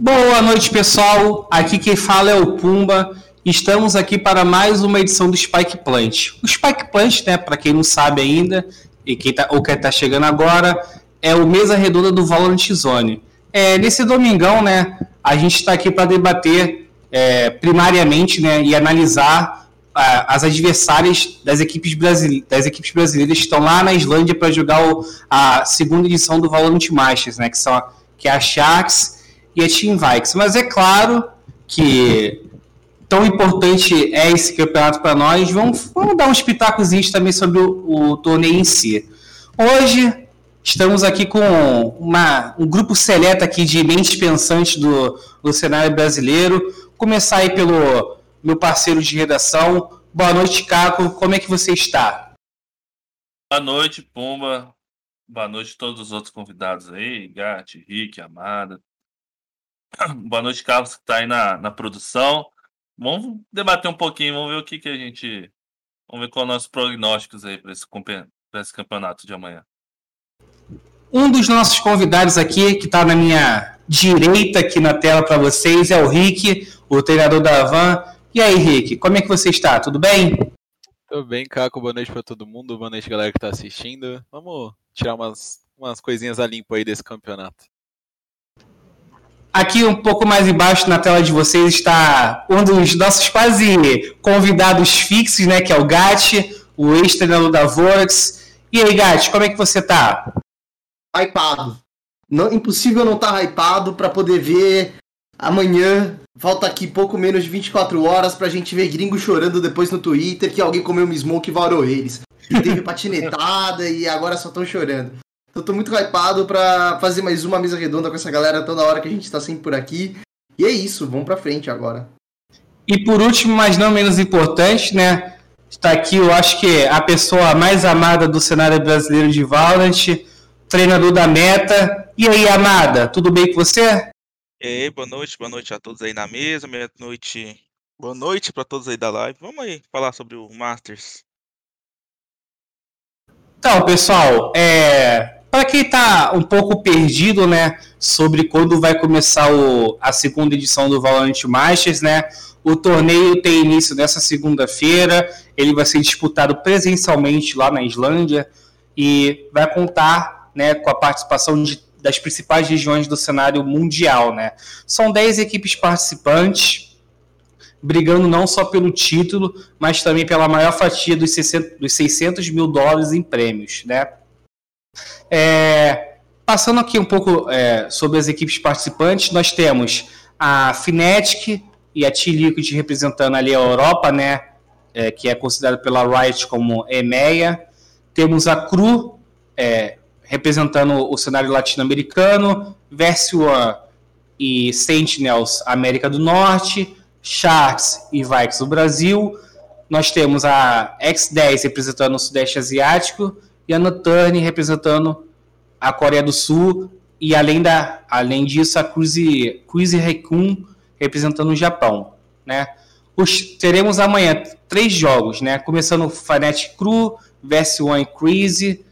Boa noite, pessoal. Aqui quem fala é o Pumba. Estamos aqui para mais uma edição do Spike Plant. O Spike Plant, né, para quem não sabe ainda, e quem tá, ou quem está chegando agora, é o mesa redonda do Valorant Zone. É, nesse domingão, né, a gente está aqui para debater é, primariamente né, e analisar as adversárias das equipes, brasile das equipes brasileiras que estão lá na Islândia para jogar o, a segunda edição do Valorant Masters, né, que, são, que é a Sharks e a Team Vikings. Mas é claro que tão importante é esse campeonato para nós, vamos, vamos, dar uns pitacozinhos também sobre o, o, torneio em si. Hoje estamos aqui com uma, um grupo seleto aqui de mentes pensantes do, do cenário brasileiro. Começar aí pelo meu parceiro de redação. Boa noite, Caco. Como é que você está? Boa noite, Pumba. Boa noite a todos os outros convidados aí, Gatti, Rick, Amada. Boa noite, Carlos, que está aí na, na produção. Vamos debater um pouquinho, vamos ver o que, que a gente. Vamos ver qual é os nossos prognósticos aí para esse, esse campeonato de amanhã. Um dos nossos convidados aqui, que está na minha direita aqui na tela para vocês, é o Rick, o treinador da Van. E aí, Rick, como é que você está? Tudo bem? Tudo bem, Caco. Boa noite para todo mundo. Boa noite, galera que está assistindo. Vamos tirar umas, umas coisinhas a limpo aí desse campeonato. Aqui um pouco mais embaixo na tela de vocês está um dos nossos quase convidados fixos, né, que é o Gatti, o ex-treinador da Vorax. E aí, Gatti, como é que você tá? Hypado. Não, impossível não estar tá hypado para poder ver amanhã Falta aqui pouco menos de 24 horas pra gente ver gringo chorando depois no Twitter que alguém comeu um smoke e varou eles. E teve patinetada e agora só estão chorando. Então tô muito hypado pra fazer mais uma mesa redonda com essa galera toda hora que a gente tá sempre por aqui. E é isso, vamos pra frente agora. E por último, mas não menos importante, né? Está aqui, eu acho que a pessoa mais amada do cenário brasileiro de Valorant, treinador da Meta. E aí, amada, tudo bem com você? E aí, boa noite, boa noite a todos aí na mesa, boa noite, boa noite para todos aí da live. Vamos aí falar sobre o Masters. Então, pessoal, é, para quem está um pouco perdido, né, sobre quando vai começar o, a segunda edição do Valorant Masters, né, o torneio tem início nessa segunda-feira, ele vai ser disputado presencialmente lá na Islândia e vai contar, né, com a participação de das principais regiões do cenário mundial, né? São 10 equipes participantes, brigando não só pelo título, mas também pela maior fatia dos 600, dos 600 mil dólares em prêmios, né? É, passando aqui um pouco é, sobre as equipes participantes, nós temos a Fnatic e a T-Liquid representando ali a Europa, né? É, que é considerada pela Riot como EMEA. Temos a Cru, é, representando o cenário latino-americano, Versuan e Sentinels, América do Norte, Sharks e Vikings do Brasil. Nós temos a X10 representando o Sudeste Asiático e a Noturne representando a Coreia do Sul e além, da, além disso a Cruise, Cruise representando o Japão, né? Os, teremos amanhã três jogos, né? Começando o Fnatic Cru, Versus Cruise,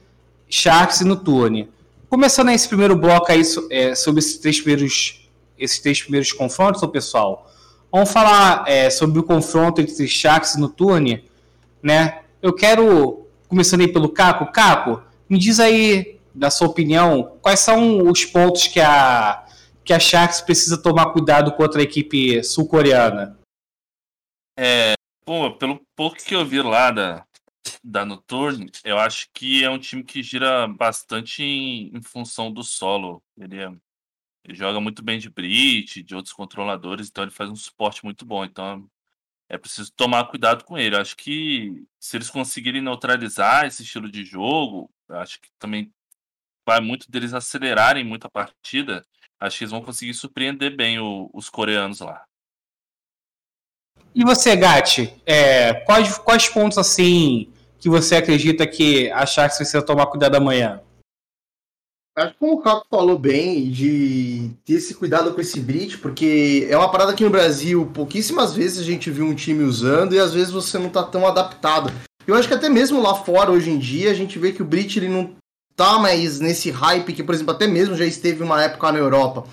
Sharks e Noturne. Começando esse primeiro bloco aí é, sobre esses três primeiros, esses três primeiros confrontos, pessoal. Vamos falar é, sobre o confronto entre Sharks e Noturne, né? Eu quero, começando aí pelo Caco. Caco, me diz aí, na sua opinião, quais são os pontos que a, que a Sharks precisa tomar cuidado contra a equipe sul-coreana? É, pô, pelo pouco que eu vi lá da, da Noturne, eu acho que é um time que gira bastante em, em função do solo. Ele, é, ele joga muito bem de Brit, de outros controladores, então ele faz um suporte muito bom. Então é preciso tomar cuidado com ele. Eu acho que se eles conseguirem neutralizar esse estilo de jogo, acho que também vai muito deles acelerarem muito a partida. Acho que eles vão conseguir surpreender bem o, os coreanos lá. E você, Gatti, é, quais, quais pontos assim que você acredita que a Sharks precisa tomar cuidado amanhã? Acho que como o Caco falou bem, de ter esse cuidado com esse Brit, porque é uma parada que no Brasil pouquíssimas vezes a gente viu um time usando e às vezes você não tá tão adaptado. Eu acho que até mesmo lá fora, hoje em dia, a gente vê que o Brit ele não tá mais nesse hype que, por exemplo, até mesmo já esteve uma época na Europa.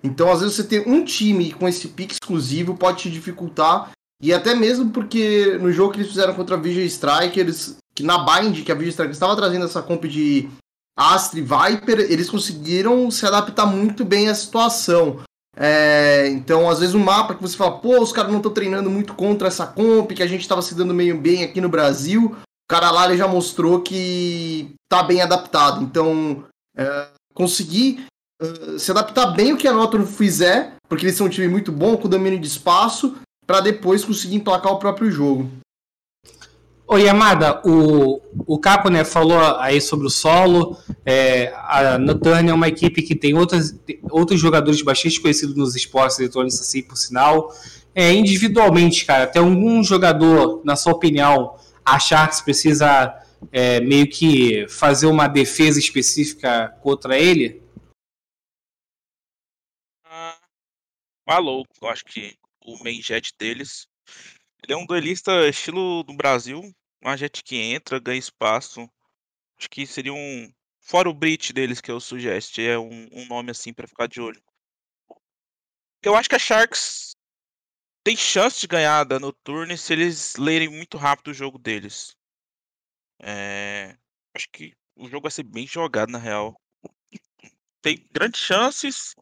Então, às vezes, você ter um time com esse pique exclusivo pode te dificultar. E até mesmo porque no jogo que eles fizeram contra a Visual Strikers, que na Bind, que a Visual Strikers estava trazendo essa comp de Astra e Viper, eles conseguiram se adaptar muito bem à situação. É, então, às vezes, um mapa que você fala, pô, os caras não estão treinando muito contra essa comp, que a gente estava se dando meio bem aqui no Brasil. O cara lá ele já mostrou que tá bem adaptado. Então, é, conseguir uh, se adaptar bem o que a Notor fizer, porque eles são um time muito bom, com domínio de espaço, para depois conseguir emplacar o próprio jogo. Ô Yamada, o, o Capo né, falou aí sobre o solo. É, a Noturne é uma equipe que tem outras, outros jogadores bastante conhecidos nos esportes eletrônicos, assim, por sinal. É, individualmente, cara, tem algum jogador, na sua opinião, a Sharks precisa é, meio que fazer uma defesa específica contra ele? Ah, eu acho que o main jet deles. Ele é um duelista estilo do Brasil, uma jet que entra, ganha espaço. Acho que seria um. Fora o Brit deles que eu sugeste, é um, um nome assim para ficar de olho. Eu acho que a Sharks tem chance de ganhar da Noturne se eles lerem muito rápido o jogo deles. É... Acho que o jogo vai ser bem jogado, na real. Tem grandes chances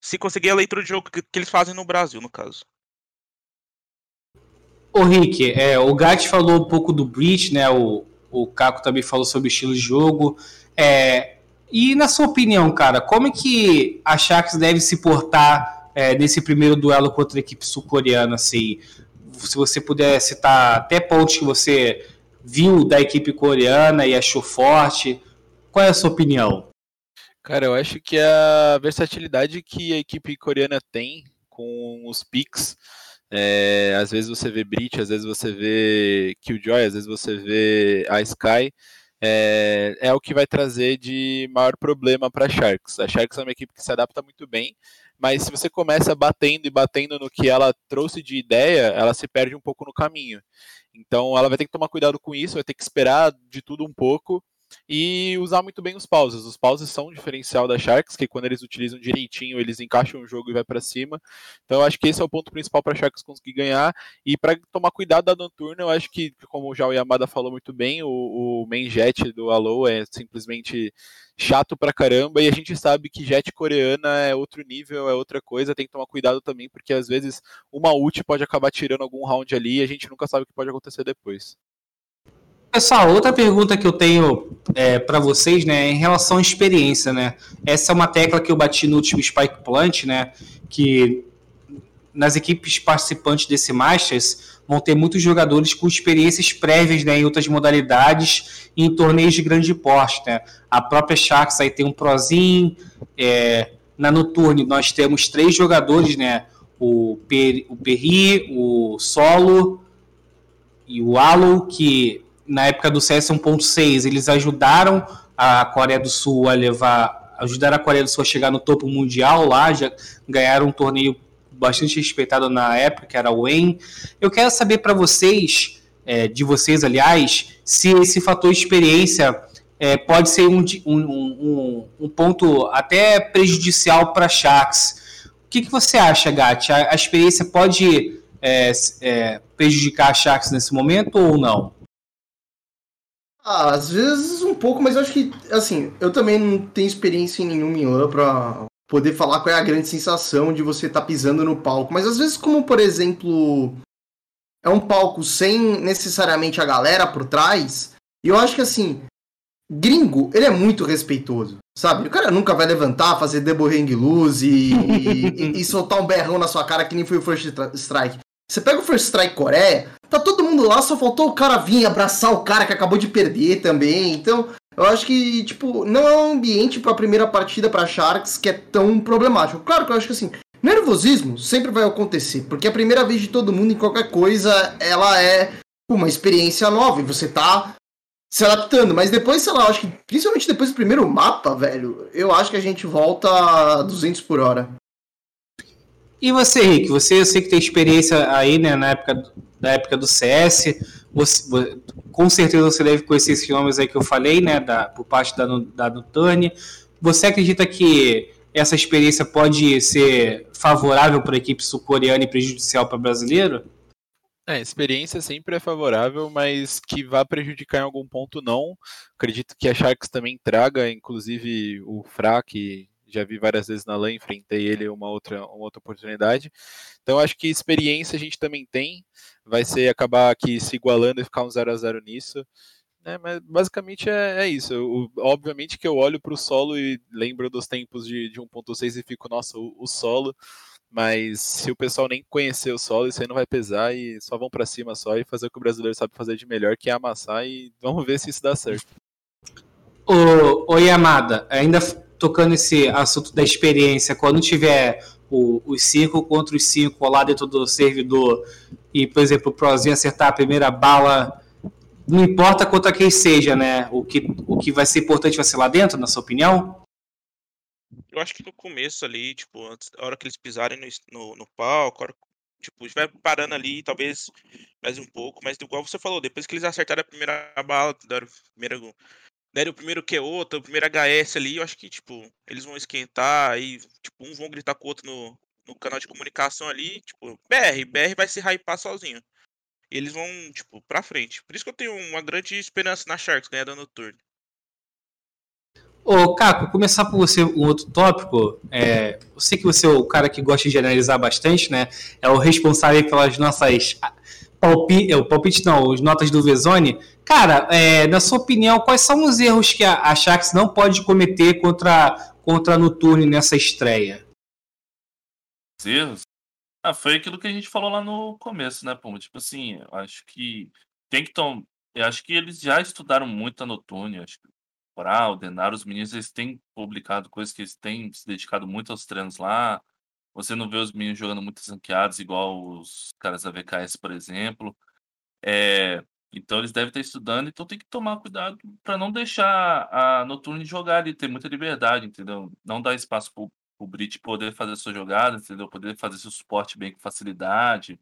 se conseguir a leitura de jogo que, que eles fazem no Brasil, no caso. Ô Rick, é, o Gat falou um pouco do Breach, né? O, o Caco também falou sobre o estilo de jogo. É, e na sua opinião, cara, como é que a Sharks deve se portar é, nesse primeiro duelo contra a equipe sul-coreana? Assim, se você puder citar até pontos que você viu da equipe coreana e achou forte, qual é a sua opinião? Cara, eu acho que a versatilidade que a equipe coreana tem com os picks é, às vezes você vê Breach, às vezes você vê Killjoy, às vezes você vê a Sky. É, é o que vai trazer de maior problema para a Sharks. A Sharks é uma equipe que se adapta muito bem, mas se você começa batendo e batendo no que ela trouxe de ideia, ela se perde um pouco no caminho. Então ela vai ter que tomar cuidado com isso, vai ter que esperar de tudo um pouco e usar muito bem os pauses. Os pauses são um diferencial da Sharks, que quando eles utilizam direitinho, eles encaixam o jogo e vai para cima. Então eu acho que esse é o ponto principal para Sharks conseguir ganhar. E para tomar cuidado da Noturna, eu acho que, como já o Yamada falou muito bem, o, o main jet do Alô é simplesmente chato pra caramba, e a gente sabe que jet coreana é outro nível, é outra coisa, tem que tomar cuidado também, porque às vezes uma ult pode acabar tirando algum round ali e a gente nunca sabe o que pode acontecer depois. Pessoal, outra pergunta que eu tenho é, para vocês, né, em relação à experiência, né? Essa é uma tecla que eu bati no último Spike Plant, né? Que nas equipes participantes desse Masters vão ter muitos jogadores com experiências prévias né, em outras modalidades e em torneios de grande porte. Né? A própria Sharks aí tem um Prozin, é, na Noturne nós temos três jogadores, né? O, per, o Perry, o Solo e o Alo, que na época do CS 1.6, eles ajudaram a Coreia do Sul a levar, ajudaram a Coreia do Sul a chegar no topo mundial lá, já ganharam um torneio bastante respeitado na época, que era o WEN. Eu quero saber para vocês, é, de vocês, aliás, se esse fator experiência é, pode ser um, um, um, um, ponto até prejudicial para Sharks. O que, que você acha, Gatti? A, a experiência pode é, é prejudicar a Sharks nesse momento ou não? Ah, às vezes um pouco, mas eu acho que, assim, eu também não tenho experiência em LAN pra poder falar qual é a grande sensação de você estar tá pisando no palco. Mas às vezes, como por exemplo, é um palco sem necessariamente a galera por trás, e eu acho que assim, gringo, ele é muito respeitoso, sabe? O cara nunca vai levantar, fazer hang loose e, e, e, soltar um berrão na sua cara que nem foi o First Strike. Você pega o First Strike Coreia, tá todo mundo lá, só faltou o cara vir abraçar o cara que acabou de perder também. Então, eu acho que, tipo, não é um ambiente pra primeira partida pra Sharks que é tão problemático. Claro que eu acho que assim, nervosismo sempre vai acontecer, porque a primeira vez de todo mundo em qualquer coisa, ela é uma experiência nova e você tá se adaptando. Mas depois, sei lá, eu acho que, principalmente depois do primeiro mapa, velho, eu acho que a gente volta a 200 por hora. E você, Rick? Você, eu sei que tem experiência aí, né, na época, da época do CS. Você, com certeza você deve conhecer esses nomes aí que eu falei, né, da, por parte da, da Nutani. Você acredita que essa experiência pode ser favorável para a equipe sul-coreana e prejudicial para brasileiro? É, experiência sempre é favorável, mas que vá prejudicar em algum ponto não. Acredito que a Sharks também traga, inclusive o Fra, já vi várias vezes na LAN, enfrentei ele uma outra, uma outra oportunidade. Então acho que experiência a gente também tem, vai ser acabar aqui se igualando e ficar um 0 a 0 nisso. Né, mas basicamente é, é isso. Eu, obviamente que eu olho para o solo e lembro dos tempos de, de 1.6 e fico, nossa, o, o, solo. Mas se o pessoal nem conhecer o solo, isso aí não vai pesar e só vão para cima só e fazer o que o brasileiro sabe fazer de melhor, que é amassar e vamos ver se isso dá certo. Ô, ô Yamada, ainda tocando esse assunto da experiência, quando tiver o, os 5 contra os 5 lá dentro do servidor e, por exemplo, o Prozinho acertar a primeira bala, não importa contra quem seja, né? O que, o que vai ser importante vai ser lá dentro, na sua opinião? Eu acho que no começo ali, tipo, antes, a hora que eles pisarem no, no, no palco, hora, tipo, estiver parando ali, talvez mais um pouco, mas igual você falou, depois que eles acertaram a primeira bala, deram, primeiro, deram o primeiro que outro, o primeiro HS ali, eu acho que, tipo, eles vão esquentar e, tipo, um vão gritar com o outro no, no canal de comunicação ali, tipo, BR, BR vai se hypar sozinho. E eles vão, tipo, pra frente. Por isso que eu tenho uma grande esperança na Sharks ganhar no turno. Ô, Caco, começar por você um outro tópico. É, eu sei que você é o cara que gosta de analisar bastante, né? É o responsável pelas nossas palpite, é, o palpite não, as notas do Vezone. Cara, é, na sua opinião, quais são os erros que a, a Sharks não pode cometer contra, contra a Noturne nessa estreia? Os erros? Ah, foi aquilo que a gente falou lá no começo, né, Puma? Tipo assim, eu acho que tem que tomar. Eu acho que eles já estudaram muito a Noturne, acho que Coral, Denar, os meninos, eles têm publicado coisas que eles têm se dedicado muito aos treinos lá. Você não vê os meninos jogando muito ranqueados, igual os caras da VKS, por exemplo. É, então eles devem estar estudando, então tem que tomar cuidado para não deixar a Noturne jogar ali, ter muita liberdade, entendeu? Não dar espaço para o Brit poder fazer sua jogada, entendeu? Poder fazer seu suporte bem com facilidade.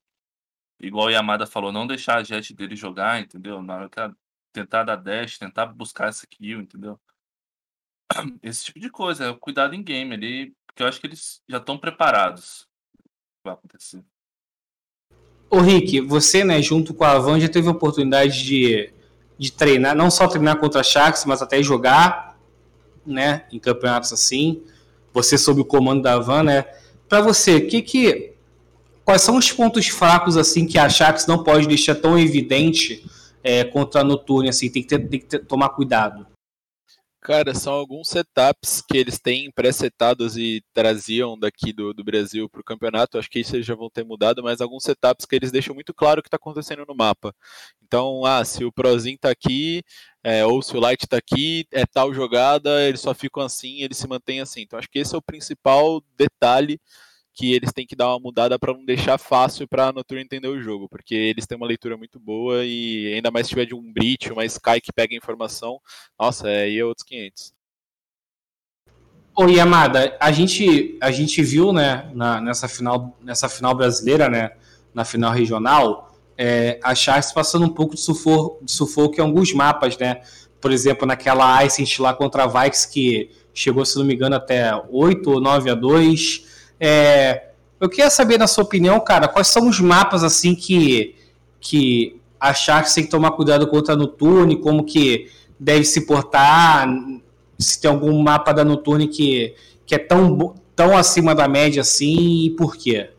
Igual o Yamada falou, não deixar a jet dele jogar, entendeu? Na hora que ela tentar dar dash, tentar buscar essa kill, entendeu? Esse tipo de coisa, é cuidado em game ali, porque eu acho que eles já estão preparados. Vai acontecer. Ô Rick, você, né, junto com a Van, já teve a oportunidade de, de treinar, não só treinar contra a Sharks, mas até jogar, né, em campeonatos assim. Você sob o comando da Van, né? Para você, que que quais são os pontos fracos assim que a Sharks não pode deixar tão evidente é, contra a Noturne, assim, tem que, ter, tem que ter, tomar cuidado? Cara, são alguns setups que eles têm pré-setados e traziam daqui do, do Brasil para o campeonato. Acho que isso já vão ter mudado, mas alguns setups que eles deixam muito claro o que está acontecendo no mapa. Então, ah, se o Prozin está aqui, é, ou se o Light está aqui, é tal jogada, eles só ficam assim, eles se mantêm assim. Então, acho que esse é o principal detalhe que eles têm que dar uma mudada para não deixar fácil para a Noturne entender o jogo, porque eles têm uma leitura muito boa e ainda mais se tiver de um Breach, uma Sky que pega informação, nossa, aí é outros 500. Ô Yamada, a gente, a gente viu né, na, nessa, final, nessa final brasileira, né, na final regional, é, a Sharks passando um pouco de sufoco, de sufoco em alguns mapas, né? Por exemplo, naquela Ice lá contra a Vikes, que chegou, se não me engano, até 8 ou 9 a 2 é, eu queria saber, na sua opinião, cara, quais são os mapas assim que, que achar que tem que tomar cuidado contra a Noturne, como que deve se portar, se tem algum mapa da Noturne que, que é tão, tão acima da média assim e por quê?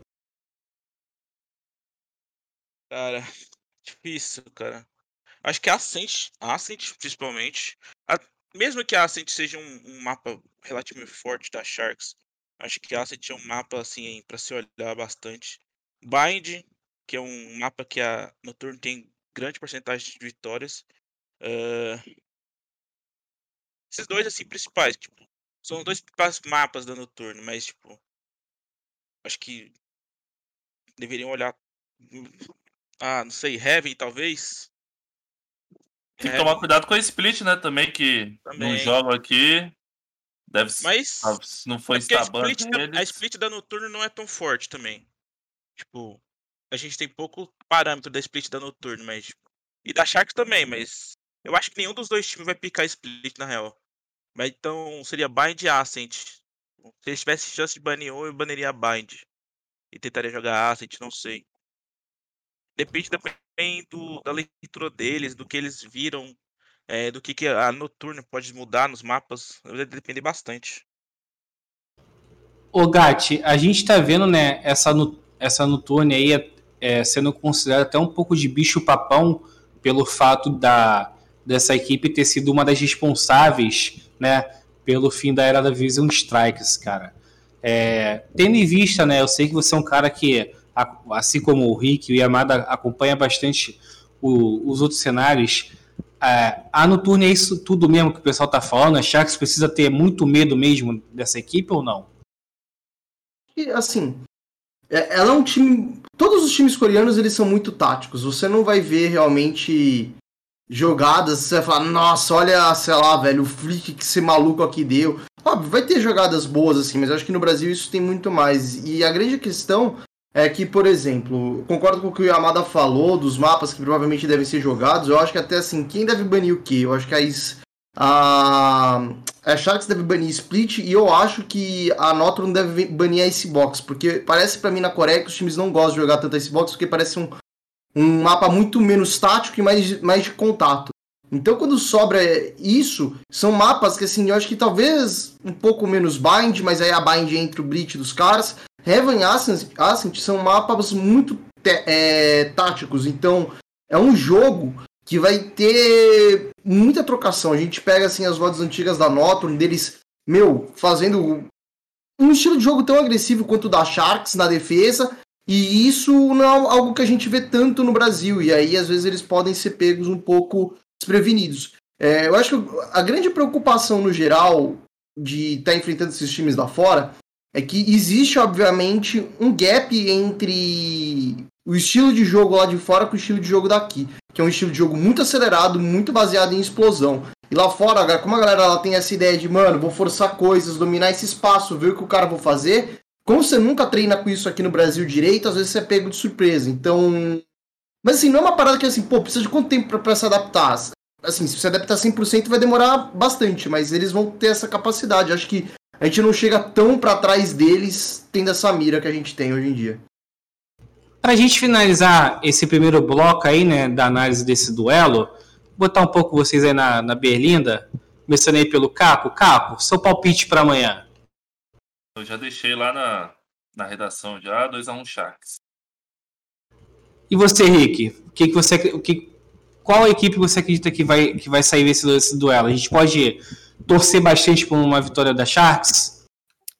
Cara, difícil, cara. Acho que a Ascent, a Ascent principalmente, a, mesmo que a Ascent seja um, um mapa relativamente forte da Sharks, Acho que Asset é um mapa assim para se olhar bastante. Bind, que é um mapa que a Noturne tem grande porcentagem de vitórias. Uh... Esses dois assim principais, tipo, são dois principais mapas da Noturne, mas tipo, acho que deveriam olhar ah, não sei, Heaven talvez. Tem que tomar cuidado com a Split, né, também que também. não joga aqui. Deve Mas. Se não foi é a split, da, a split da Noturno não é tão forte também. Tipo, a gente tem pouco parâmetro da split da Noturno, mas. Tipo, e da Sharks também, mas. Eu acho que nenhum dos dois times vai picar split na real. Mas então seria Bind e Ascent. Se eles tivessem chance de banir um, eu baniria Bind. E tentaria jogar Ascent, não sei. Depende também do, da leitura deles, do que eles viram, é, do que, que a Noturna pode mudar nos mapas. Vai depender bastante. Ô Gatti, a gente tá vendo, né, essa, essa Noturne aí é, sendo considerada até um pouco de bicho-papão pelo fato da, dessa equipe ter sido uma das responsáveis, né, pelo fim da era da Vision Strikes, cara. É, tendo em vista, né, eu sei que você é um cara que, assim como o Rick e o Yamada, acompanha bastante o, os outros cenários. É, a Noturne é isso tudo mesmo que o pessoal tá falando? A Sharks precisa ter muito medo mesmo dessa equipe ou não? E, assim, é, ela é um time. Todos os times coreanos eles são muito táticos. Você não vai ver realmente jogadas, você vai falar, nossa, olha, sei lá, velho, o flick que esse maluco aqui deu. Óbvio, vai ter jogadas boas assim, mas acho que no Brasil isso tem muito mais. E a grande questão é que, por exemplo, concordo com o que o Yamada falou dos mapas que provavelmente devem ser jogados. Eu acho que até assim, quem deve banir o quê? Eu acho que a, a, a Sharks deve banir Split e eu acho que a Notron deve banir a Icebox, porque parece para mim na Coreia que os times não gostam de jogar tanto a Icebox porque parece um, um mapa muito menos tático e mais, mais de contato. Então, quando sobra isso, são mapas que, assim, eu acho que talvez um pouco menos bind, mas aí a bind entre o Brit dos caras. Heaven e Ascent, Ascent são mapas muito é, táticos, então é um jogo que vai ter muita trocação. A gente pega, assim, as rodas antigas da Noturne, deles, meu, fazendo um estilo de jogo tão agressivo quanto o da Sharks na defesa, e isso não é algo que a gente vê tanto no Brasil, e aí às vezes eles podem ser pegos um pouco desprevenidos. É, eu acho que a grande preocupação no geral de estar tá enfrentando esses times lá fora é que existe, obviamente, um gap entre o estilo de jogo lá de fora com o estilo de jogo daqui, que é um estilo de jogo muito acelerado, muito baseado em explosão. E lá fora, como a galera ela tem essa ideia de, mano, vou forçar coisas, dominar esse espaço, ver o que o cara vai fazer, como você nunca treina com isso aqui no Brasil direito, às vezes você é pego de surpresa. Então. Mas assim, não é uma parada que assim, pô, precisa de quanto tempo pra se adaptar? Assim, se você adaptar 100% vai demorar bastante, mas eles vão ter essa capacidade. Acho que a gente não chega tão para trás deles tendo essa mira que a gente tem hoje em dia. Pra gente finalizar esse primeiro bloco aí, né, da análise desse duelo, botar um pouco vocês aí na, na berlinda, começando aí pelo Caco. Caco, seu palpite para amanhã. Eu já deixei lá na, na redação já 2x1 um Sharks. E você, Rick? O que, que você. O que, qual equipe você acredita que vai, que vai sair desse, desse duelo? A gente pode torcer bastante por uma vitória da Sharks?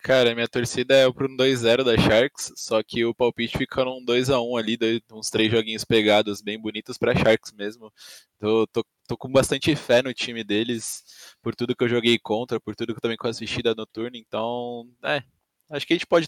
Cara, minha torcida é pro 2x0 da Sharks, só que o palpite fica num 2x1 ali, dois, uns três joguinhos pegados bem bonitos pra Sharks mesmo. Tô, tô, tô, com bastante fé no time deles, por tudo que eu joguei contra, por tudo que eu também assisti da Noturna, então, é, acho que a gente pode.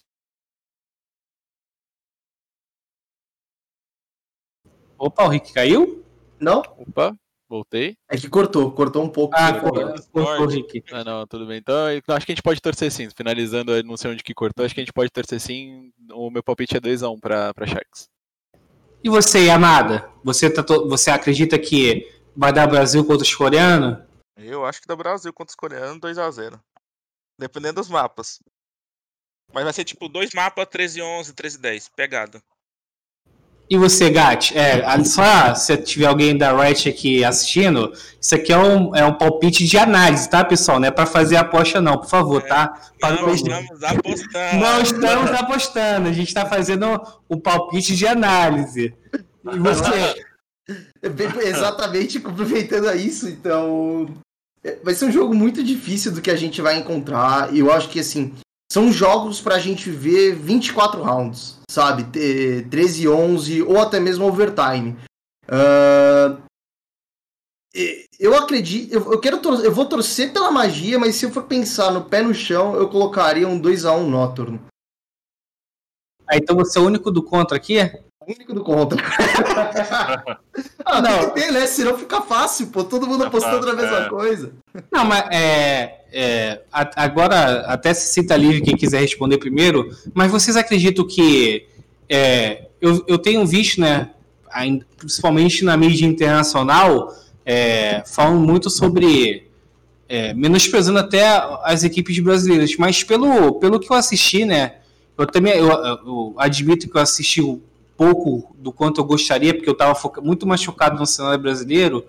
Opa, o Rick caiu? Não? Opa, voltei. É que cortou, cortou um pouco. Ah, cortou, cortou, Rick. Ah, não, tudo bem. Então, acho que a gente pode torcer sim. Finalizando, não sei onde que cortou, acho que a gente pode torcer sim. O meu palpite é 2x1 pra, pra Sharks. E você, Amada? Você, tá você acredita que vai dar Brasil contra os coreanos? Eu acho que dá Brasil contra os coreanos 2x0. Dependendo dos mapas. Mas vai ser tipo dois mapas, 13 11, 13 10. Pegada. E você, Gat? É, só se tiver alguém da Riot aqui assistindo, isso aqui é um, é um palpite de análise, tá, pessoal? Não é para fazer aposta, não, por favor, é, tá? Não, estamos apostando. Não estamos apostando, a gente está fazendo um palpite de análise. E você? Exatamente, complementando a isso, então. É, vai ser um jogo muito difícil do que a gente vai encontrar. E eu acho que, assim, são jogos pra gente ver 24 rounds, sabe? 13, 11 ou até mesmo overtime. Uh, eu acredito, eu, quero eu vou torcer pela magia, mas se eu for pensar no pé no chão, eu colocaria um 2 a 1 Noturno. Ah, então você é o único do contra aqui? Único do contra. ah, não. tem ter, né? Senão fica fácil, pô. Todo mundo apostando na mesma é. coisa. Não, mas é, é, agora até se cita livre quem quiser responder primeiro, mas vocês acreditam que é, eu, eu tenho visto, né, principalmente na mídia internacional, é, falam muito sobre é, menosprezando até as equipes brasileiras, mas pelo, pelo que eu assisti, né? Eu também eu, eu admito que eu assisti pouco do quanto eu gostaria, porque eu estava muito mais focado no cenário brasileiro.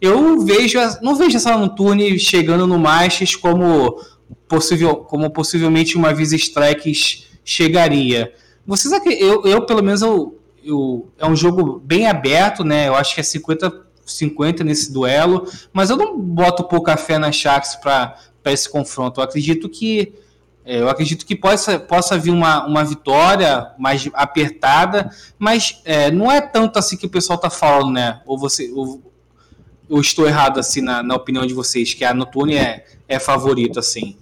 Eu vejo, não vejo essa Noturne chegando no Masters como, possível, como possivelmente uma Visa Strikes chegaria. Vocês eu, eu pelo menos eu, eu, é um jogo bem aberto, né? Eu acho que é 50 50 nesse duelo, mas eu não boto pouca fé na Sharks para esse confronto. Eu acredito que eu acredito que possa, possa vir uma, uma vitória mais apertada, mas é, não é tanto assim que o pessoal está falando, né? Ou você, ou, eu estou errado assim na, na opinião de vocês, que a Noturne é, é favorito assim.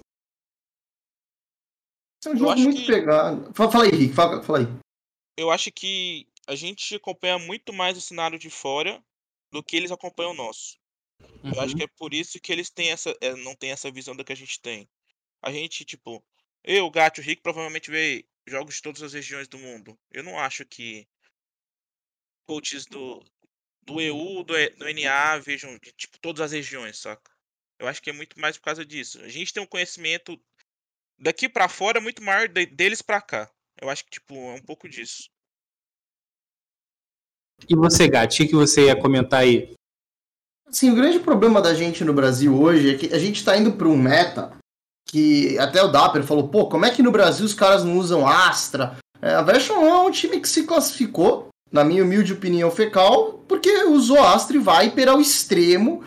É um jogo muito que... pegado. Fala, fala aí, Rick, fala, fala aí. Eu acho que a gente acompanha muito mais o cenário de fora do que eles acompanham o nosso. Uhum. Eu acho uhum. que é por isso que eles têm essa, é, não têm essa visão da que a gente tem. A gente, tipo, eu, Gato, Rick, provavelmente vê jogos de todas as regiões do mundo. Eu não acho que coaches do, do EU, do, do NA vejam de tipo, todas as regiões, saca? Eu acho que é muito mais por causa disso. A gente tem um conhecimento daqui para fora muito maior de, deles para cá. Eu acho que tipo é um pouco disso. E você, Gato, o que você ia comentar aí? Sim, o grande problema da gente no Brasil hoje é que a gente está indo para um meta que até o Dapper falou, pô, como é que no Brasil os caras não usam Astra? É, a Version é um time que se classificou, na minha humilde opinião fecal, porque usou Astra e Viper ao extremo.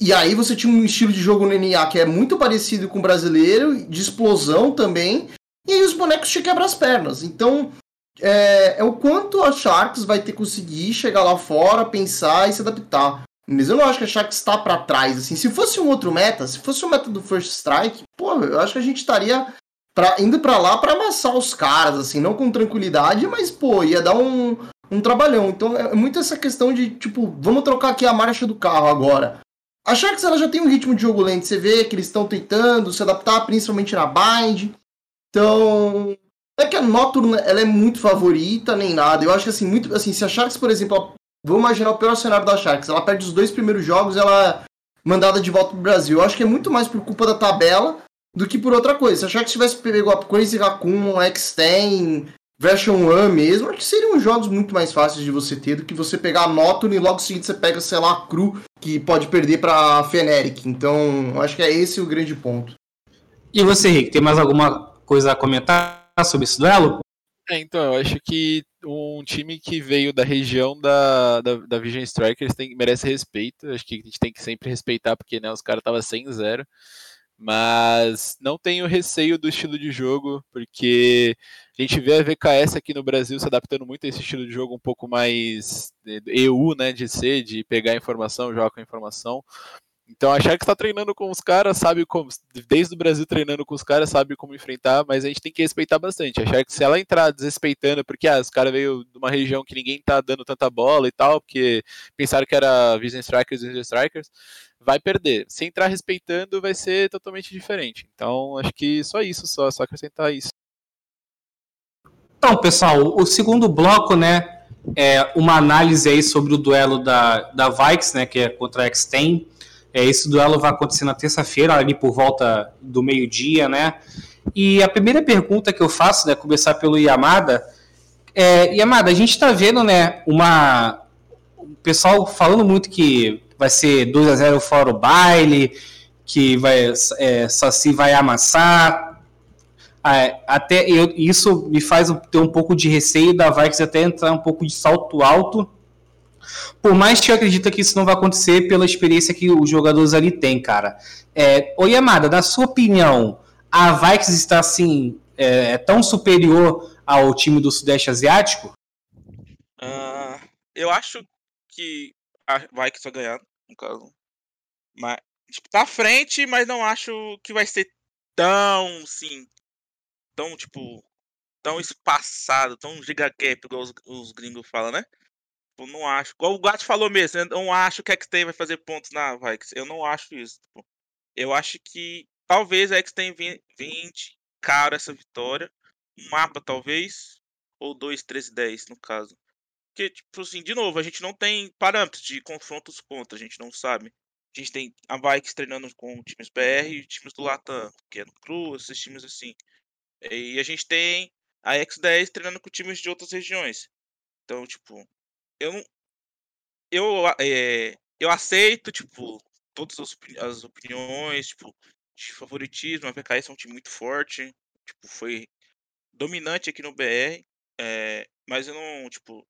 E aí você tinha um estilo de jogo no NA que é muito parecido com o brasileiro, de explosão também, e aí os bonecos te quebram as pernas. Então, é, é, o quanto a Sharks vai ter que conseguir chegar lá fora, pensar e se adaptar. Mas eu não acho que a Sharks está para trás. assim. Se fosse um outro meta, se fosse o um meta do First Strike, pô, eu acho que a gente estaria pra, indo para lá para amassar os caras, assim, não com tranquilidade, mas, pô, ia dar um, um trabalhão. Então é muito essa questão de, tipo, vamos trocar aqui a marcha do carro agora. A Sharks ela já tem um ritmo de jogo lento, você vê que eles estão tentando se adaptar, principalmente na bind. Então, é que a Nocturne ela é muito favorita, nem nada. Eu acho que assim, muito assim, se a Sharks, por exemplo, vamos imaginar o pior cenário da Sharks, ela perde os dois primeiros jogos, ela é mandada de volta pro Brasil. Eu acho que é muito mais por culpa da tabela do que por outra coisa. Se a Sharks tivesse pego a Crazy Raccoon, X-Ten, Version 1 mesmo, acho que seriam jogos muito mais fáceis de você ter do que você pegar a Nocturne e logo seguinte você pega, sei lá, a Cru, que pode perder pra Feneric. Então, acho que é esse o grande ponto. E você, Rick, tem mais alguma coisa a comentar? sobre esse duelo? É, então, eu acho que um time que veio da região da, da, da Vision Strikers tem, merece respeito. Acho que a gente tem que sempre respeitar, porque né, os caras estavam 100-0. Mas não tenho receio do estilo de jogo, porque a gente vê a VKS aqui no Brasil se adaptando muito a esse estilo de jogo um pouco mais EU, né, de ser, de pegar informação, jogar com informação. Então a Sharks está treinando com os caras, sabe como, desde o Brasil treinando com os caras, sabe como enfrentar, mas a gente tem que respeitar bastante. A Sharks, se ela entrar desrespeitando, porque ah, os caras veio de uma região que ninguém tá dando tanta bola e tal, porque pensaram que era Vision Strikers Vision Strikers, vai perder. Se entrar respeitando, vai ser totalmente diferente. Então acho que só isso, só, só acrescentar isso. Então, pessoal, o segundo bloco, né, é uma análise aí sobre o duelo da, da Vikes, né, que é contra a X-Ten. É, esse duelo vai acontecer na terça-feira, ali por volta do meio-dia, né? E a primeira pergunta que eu faço, né, começar pelo Yamada, é, Yamada, a gente está vendo, né, uma o pessoal falando muito que vai ser 2 a 0 fora o baile, que vai é, Saci vai amassar. É, até eu, isso me faz ter um pouco de receio da Vikings até entrar um pouco de salto alto por mais que eu acredite que isso não vai acontecer pela experiência que os jogadores ali têm, cara. É, Oi, Amada, na sua opinião, a Vikings está assim é, é, tão superior ao time do Sudeste Asiático? Uh, eu acho que a Vikings vai ganhar, no caso. Mas, tipo, tá à frente, mas não acho que vai ser tão, sim, tão, tipo, tão espaçado, tão gigagap, igual os, os gringos falam, né? Eu não acho. Igual o Gato falou mesmo, eu não acho que a X-Ten vai fazer pontos na Vikings. Eu não acho isso. Tipo. Eu acho que talvez a X-Ten venha caro essa vitória. Um mapa, talvez. Ou 2, 13, 10, no caso. Porque, tipo assim, de novo, a gente não tem parâmetros de confrontos contra, a gente não sabe. A gente tem a Vikings treinando com times BR e times do Latam, que é no Cru, esses times assim. E a gente tem a X10 treinando com times de outras regiões. Então, tipo, eu não. Eu, é, eu aceito, tipo, todas as, opini as opiniões, tipo, de favoritismo. A VKS é um time muito forte, tipo, foi dominante aqui no BR. É, mas eu não, tipo,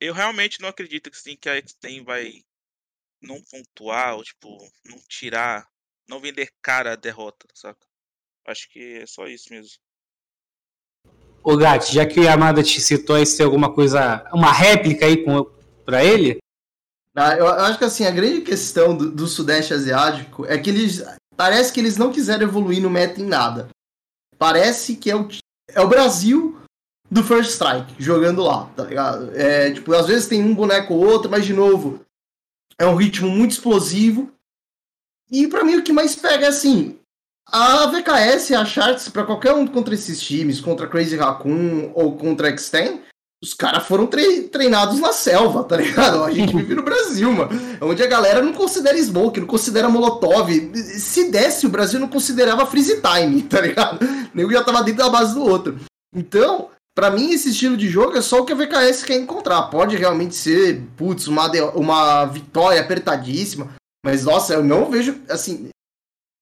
eu realmente não acredito que sim, que a X-Ten vai não pontuar, ou tipo, não tirar, não vender cara a derrota, saca? Acho que é só isso mesmo. Ô Gatti, já que o Yamada te citou aí, se tem alguma coisa, uma réplica aí pra ele? Ah, eu acho que assim, a grande questão do, do, Sudeste Asiático é que eles. Parece que eles não quiseram evoluir no meta em nada. Parece que é o, é o Brasil do First Strike jogando lá, tá ligado? É, tipo, às vezes tem um boneco ou outro, mas de novo, é um ritmo muito explosivo. E para mim o que mais pega é assim, a VKS e a Charts, para qualquer um contra esses times, contra Crazy Raccoon ou contra X-Ten, os caras foram tre treinados na selva, tá ligado? A gente vive no Brasil, mano. Onde a galera não considera smoke, não considera molotov. Se desse, o Brasil não considerava freeze time, tá ligado? Nem já tava dentro da base do outro. Então, para mim, esse estilo de jogo é só o que a VKS quer encontrar. Pode realmente ser, putz, uma, uma vitória apertadíssima. Mas, nossa, eu não vejo, assim...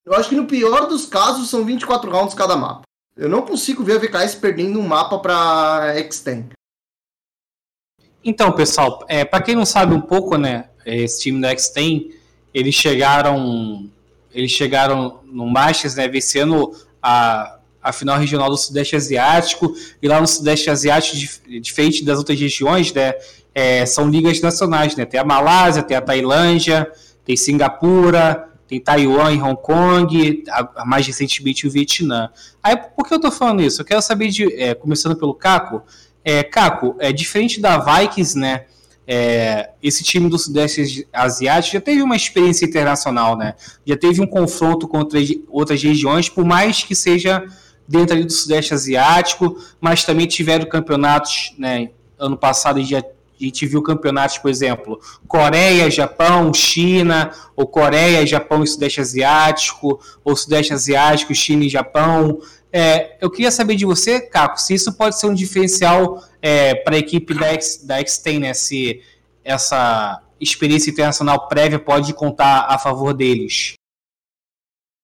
Eu acho que no pior dos casos são 24 rounds cada mapa. Eu não consigo ver a VKS perdendo um mapa pra Extend. Então, pessoal, é, para quem não sabe um pouco, né, esse time da Extend, eles chegaram eles chegaram no Masters, né, vencendo a a final regional do Sudeste Asiático, e lá no Sudeste Asiático, diferente das outras regiões, né, é, são ligas nacionais, né? Tem a Malásia, tem a Tailândia, tem Singapura, tem Taiwan e Hong Kong, a, a mais recentemente o Vietnã. Aí, por que eu estou falando isso? Eu quero saber, de, é, começando pelo Caco, é, Caco, é diferente da Vikings, né? É, esse time do Sudeste Asiático já teve uma experiência internacional, né? Já teve um confronto contra outras regiões, por mais que seja dentro do Sudeste Asiático, mas também tiveram campeonatos, né, ano passado a gente viu campeonatos, por exemplo, Coreia, Japão, China, ou Coreia, Japão e Sudeste Asiático, ou Sudeste Asiático, China e Japão. É, eu queria saber de você, Caco, se isso pode ser um diferencial é, para a equipe da, X, da X-Ten, né, se essa experiência internacional prévia pode contar a favor deles.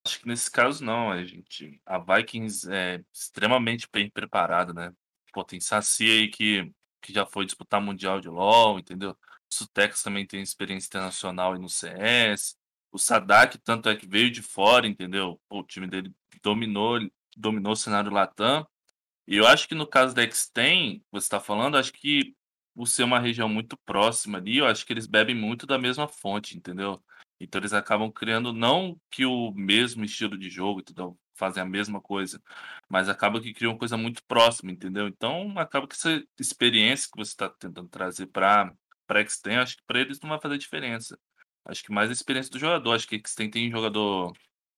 Acho que nesse caso não, a gente. A Vikings é extremamente bem preparada, né? Pô, tem Saci aí que, que já foi disputar Mundial de LoL, entendeu? O Sutex também tem experiência internacional aí no CS. O Sadak, tanto é que veio de fora, entendeu? Pô, o time dele dominou, dominou o cenário Latam. E eu acho que no caso da Extem, você está falando, acho que por ser uma região muito próxima ali, eu acho que eles bebem muito da mesma fonte, entendeu? Então eles acabam criando não que o mesmo estilo de jogo, entendeu? Fazem a mesma coisa, mas acaba que criam coisa muito próxima, entendeu? Então acaba que essa experiência que você está tentando trazer para para Extend, acho que para eles não vai fazer diferença. Acho que mais a experiência do jogador. Acho que Extend tem jogador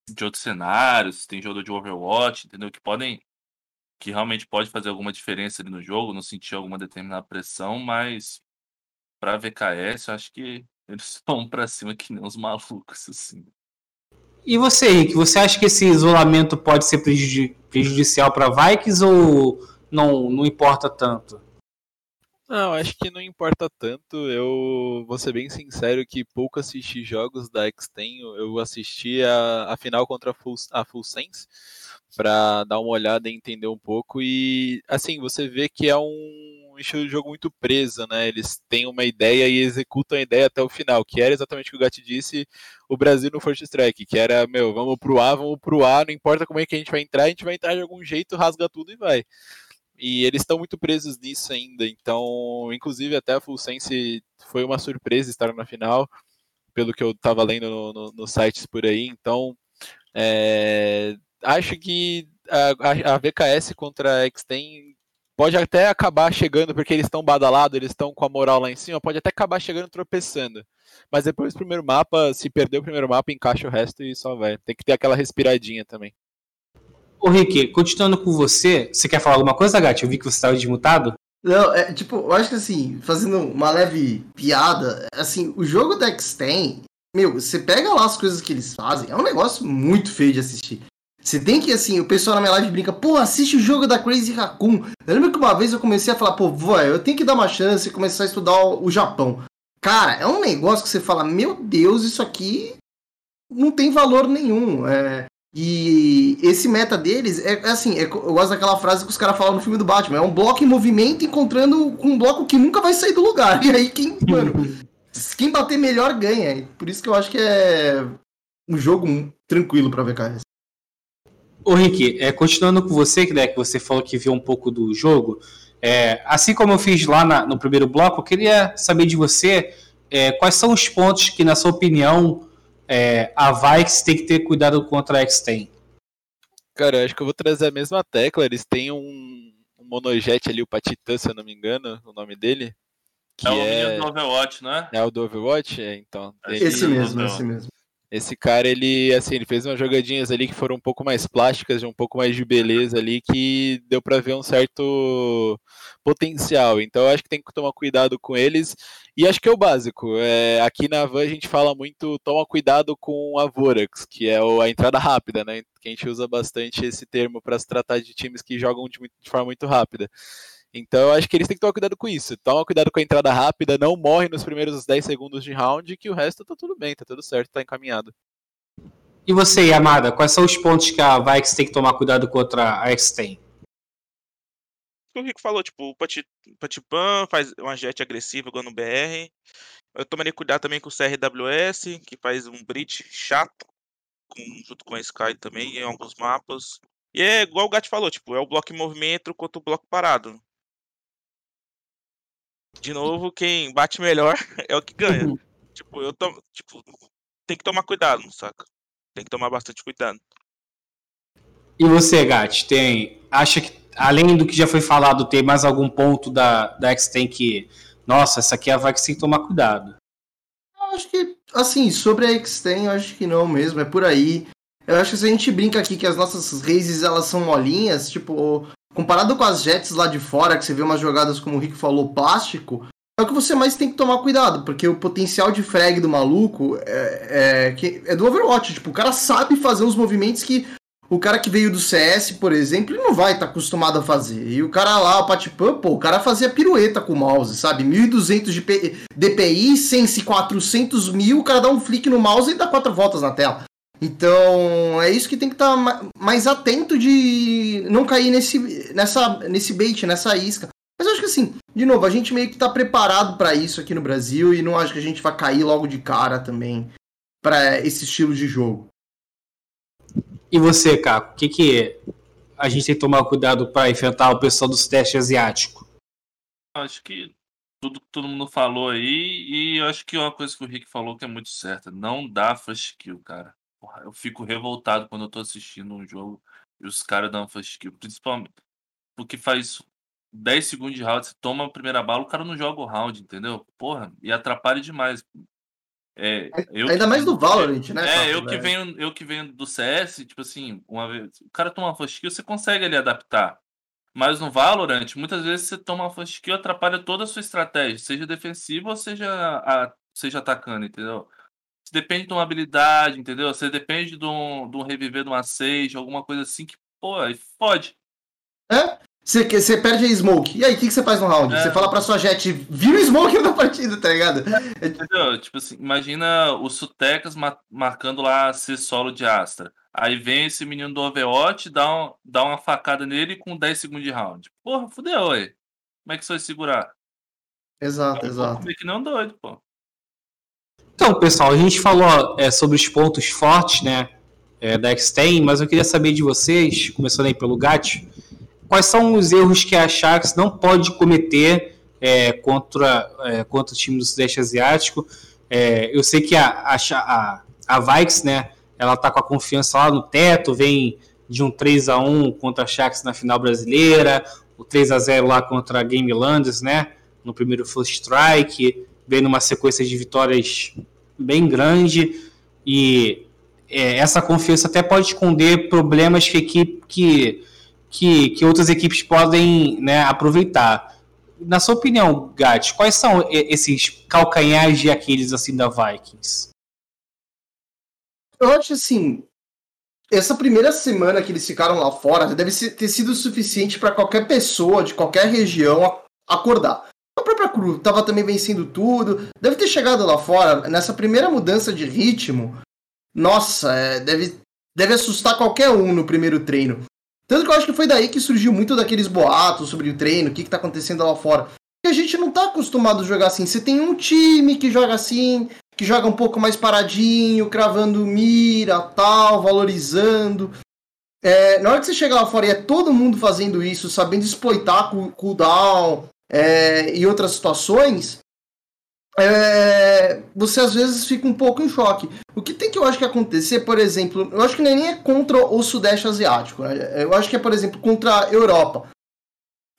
de outros cenários, tem jogador de Overwatch, entendeu? Que podem que realmente pode fazer alguma diferença ali no jogo, não sentir alguma determinada pressão, mas para VKS, acho que eles vão pra cima que nem os malucos, assim. E você, Rick, você acha que esse isolamento pode ser prejudici prejudicial para Vikings ou não, não importa tanto? Não, acho que não importa tanto. Eu vou ser bem sincero que pouco assisti jogos da X-Ten. Eu assisti a, a final contra a Full, a Full Sense para dar uma olhada e entender um pouco. E assim, você vê que é um um estilo de jogo muito preso, né? Eles têm uma ideia e executam a ideia até o final, que era exatamente o que o Gatti disse, o Brasil no First Strike, que era, meu, vamos pro A, vamos pro A, não importa como é que a gente vai entrar, a gente vai entrar de algum jeito, rasga tudo e vai. E eles estão muito presos nisso ainda, então, inclusive até a Full Sense foi uma surpresa estar na final, pelo que eu estava lendo nos no, no sites por aí, então é, acho que a, a, VKS contra a Extend pode até acabar chegando, porque eles estão badalados, eles estão com a moral lá em cima, pode até acabar chegando tropeçando. Mas depois do primeiro mapa, se perder o primeiro mapa, encaixa o resto e só vai. Tem que ter aquela respiradinha também. Ô Rick, continuando com você, você quer falar alguma coisa, Gatti? Eu vi que você estava desmutado. Não, é tipo, eu acho que assim, fazendo uma leve piada, assim, o jogo da X-Ten, meu, você pega lá as coisas que eles fazem, é um negócio muito feio de assistir. Você tem que, assim, o pessoal na minha live brinca, pô, assiste o jogo da Crazy Raccoon. Eu lembro que uma vez eu comecei a falar, pô, vó, eu tenho que dar uma chance e começar a estudar o, o Japão. Cara, é um negócio que você fala, meu Deus, isso aqui não tem valor nenhum. É, e esse meta deles é, é assim, é, eu gosto daquela frase que os caras falam no filme do Batman, é um bloco em movimento encontrando um bloco que nunca vai sair do lugar. E aí quem, mano, quem bater melhor ganha. Por isso que eu acho que é um jogo tranquilo para VKS. Ô Rick, é, continuando com você, né, que você falou que viu um pouco do jogo, é, assim como eu fiz lá na, no primeiro bloco, eu queria saber de você é, quais são os pontos que, na sua opinião, é, a Vikes tem que ter cuidado contra a X-Ten. Cara, eu acho que eu vou trazer a mesma tecla. Eles têm um, um monojet ali, o Patitã, se eu não me engano, o nome dele. é o é... do Overwatch, né? É o do Overwatch? É, então. Esse mesmo, esse mesmo. Esse cara, ele, assim, ele fez umas jogadinhas ali que foram um pouco mais plásticas, de um pouco mais de beleza ali, que deu para ver um certo potencial. Então, eu acho que tem que tomar cuidado com eles. E acho que é o básico. É, aqui na Van a gente fala muito, toma cuidado com a Vorax, que é a entrada rápida, né? Que a gente usa bastante esse termo para se tratar de times que jogam de, de forma muito rápida. Então eu acho que eles têm que tomar cuidado com isso. Toma cuidado com a entrada rápida, não morre nos primeiros 10 segundos de round, que o resto tá tudo bem, tá tudo certo, tá encaminhado. E você, Amada, quais são os pontos que a Vikes tem que tomar cuidado contra a X-Tem? O Rico falou, tipo, o Patipan faz uma jet agressiva igual no BR. Eu tomaria cuidado também com o CRWS, que faz um bridge chato, com, junto com a Sky também, em alguns mapas. E é igual o Gat falou, tipo, é o bloco em movimento contra o bloco parado. De novo, quem bate melhor é o que ganha. Uhum. Tipo, eu tô, tipo, tem que tomar cuidado, saca? Tem que tomar bastante cuidado. E você, Gat, tem acha que além do que já foi falado, tem mais algum ponto da da X tem que, nossa, essa aqui é a vai que tem que tomar cuidado? Eu acho que assim, sobre a X-Ten, eu acho que não mesmo, é por aí. Eu acho que se a gente brinca aqui que as nossas races elas são molinhas, tipo, comparado com as jets lá de fora, que você vê umas jogadas como o Rick falou, plástico, é o que você mais tem que tomar cuidado, porque o potencial de frag do maluco é, é, que é do Overwatch. Tipo, o cara sabe fazer uns movimentos que o cara que veio do CS, por exemplo, ele não vai estar tá acostumado a fazer. E o cara lá, o Patipan, pô, o cara fazia pirueta com o mouse, sabe? 1200 de DPI, 100 400 mil, o cara dá um flick no mouse e dá quatro voltas na tela. Então, é isso que tem que estar tá mais atento de não cair nesse, nessa, nesse bait, nessa isca. Mas eu acho que assim, de novo, a gente meio que está preparado para isso aqui no Brasil e não acho que a gente vai cair logo de cara também para esse estilo de jogo. E você, Caco, o que, que a gente tem que tomar cuidado para enfrentar o pessoal do Sudeste Asiático? Acho que tudo que todo mundo falou aí, e eu acho que uma coisa que o Rick falou que é muito certa: não dá first kill, cara porra, eu fico revoltado quando eu tô assistindo um jogo e os caras dão fast kill. Principalmente porque faz 10 segundos de round, você toma a primeira bala, o cara não joga o round, entendeu? Porra, e atrapalha demais. É, Ainda mais do Valorant, né? É, eu que, venho, eu que venho do CS, tipo assim, uma vez. O cara toma uma fast kill, você consegue ali adaptar. Mas no Valorant, muitas vezes você toma uma fast kill atrapalha toda a sua estratégia, seja defensiva ou seja, a, seja atacando, entendeu? Depende de uma habilidade, entendeu? Você depende de um, de um reviver de uma sage, alguma coisa assim que, pô, aí fode. É? Você, você perde a smoke. E aí, o que, que você faz no round? É. Você fala pra sua jet, vira o smoke da partida, tá ligado? É, entendeu? Tipo assim, imagina o Sutecas marcando lá ser solo de Astra. Aí vem esse menino do Overwatch, dá, um, dá uma facada nele com 10 segundos de round. Porra, fudeu, aí. Como é que você vai segurar? Exato, exato. que não doido, pô. Então, pessoal, a gente falou é, sobre os pontos fortes né, é, da X-Ten, mas eu queria saber de vocês, começando aí pelo GAT, quais são os erros que a Sharks não pode cometer é, contra, é, contra o time do Sudeste Asiático. É, eu sei que a, a, a, a Vikes, né, ela tá com a confiança lá no teto, vem de um 3 a 1 contra a Sharks na final brasileira, o 3 a 0 lá contra a Game Landers, né, no primeiro First Strike, vem numa sequência de vitórias bem grande e é, essa confiança até pode esconder problemas que, equipe, que, que, que outras equipes podem né, aproveitar. Na sua opinião, Gatti, quais são esses calcanhares de Aquiles assim da Vikings? eu acho assim, essa primeira semana que eles ficaram lá fora deve ter sido suficiente para qualquer pessoa de qualquer região acordar. A própria Cru estava também vencendo tudo, deve ter chegado lá fora nessa primeira mudança de ritmo. Nossa, é, deve, deve assustar qualquer um no primeiro treino. Tanto que eu acho que foi daí que surgiu muito daqueles boatos sobre o treino, o que, está acontecendo lá fora. Porque a gente não está acostumado a jogar assim. Você tem um time que joga assim, que joga um pouco mais paradinho, cravando mira, tal, valorizando. É, na hora que você chega lá fora e é todo mundo fazendo isso, sabendo exploitar cooldown é, e outras situações, é, você às vezes fica um pouco em choque. O que tem que eu acho que acontecer, por exemplo, eu acho que nem é contra o Sudeste Asiático, né? eu acho que é, por exemplo, contra a Europa.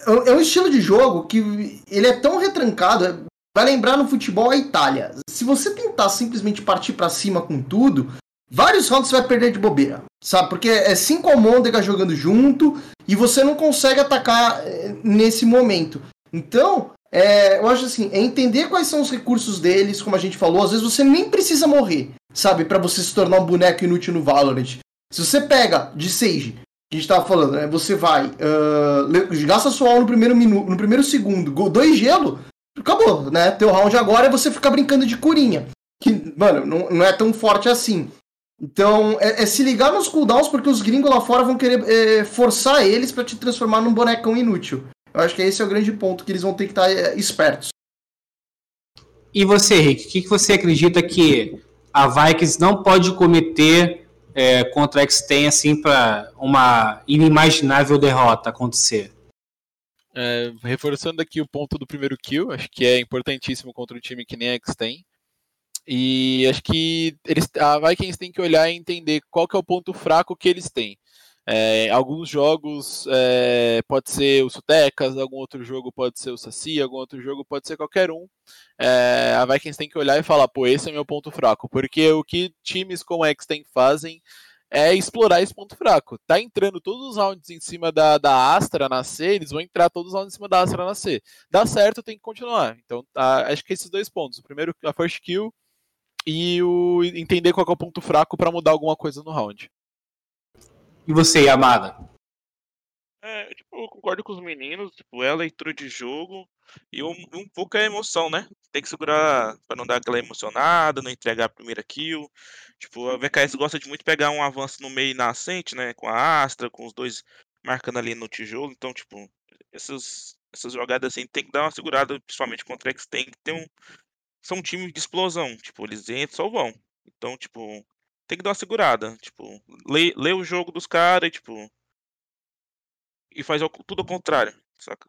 É, é um estilo de jogo que ele é tão retrancado, vai lembrar no futebol a Itália. Se você tentar simplesmente partir para cima com tudo, vários rounds você vai perder de bobeira, sabe? Porque é cinco almôndega jogando junto e você não consegue atacar eh, nesse momento. Então, é, eu acho assim, é entender quais são os recursos deles, como a gente falou, às vezes você nem precisa morrer, sabe? para você se tornar um boneco inútil no Valorant. Se você pega de Sage, que a gente tava falando, né? Você vai, uh, gasta sua alma no primeiro minuto, no primeiro segundo, dois gelo, acabou, né? Teu round agora é você ficar brincando de curinha. Que, mano, não, não é tão forte assim. Então, é, é, se ligar nos cooldowns, porque os gringos lá fora vão querer é, forçar eles para te transformar num bonecão inútil. Eu acho que esse é o grande ponto, que eles vão ter que estar tá, é, espertos. E você, Rick, o que, que você acredita que a Vikings não pode cometer é, contra a X-Ten assim para uma inimaginável derrota acontecer? É, reforçando aqui o ponto do primeiro kill, acho que é importantíssimo contra um time que nem a X tem. E acho que eles, a Vikings tem que olhar e entender qual que é o ponto fraco que eles têm. É, alguns jogos é, pode ser o Sutecas, algum outro jogo pode ser o Saci, algum outro jogo pode ser qualquer um. É, a Vikings tem que olhar e falar, pô, esse é meu ponto fraco. Porque o que times como a X-Ten fazem é explorar esse ponto fraco. Tá entrando todos os rounds em cima da, da Astra na C, eles vão entrar todos os rounds em cima da Astra na C. Dá certo, tem que continuar. Então, tá, acho que esses dois pontos. O primeiro, a first kill e o entender qual é o ponto fraco para mudar alguma coisa no round. E você, Amada? É, tipo, eu concordo com os meninos, tipo, é a leitura de jogo e um, um pouco é a emoção, né? Tem que segurar para não dar aquela emocionada, não entregar a primeira kill. Tipo, a VKS gosta de muito pegar um avanço no meio nascente, né? Com a Astra, com os dois marcando ali no tijolo. Então, tipo, essas, essas jogadas assim tem que dar uma segurada, principalmente contra X tem que ter um. São um time de explosão. Tipo, eles entram só vão. Então, tipo, tem que dar uma segurada. Tipo, lê, lê o jogo dos caras e, tipo. E faz tudo ao contrário, saca?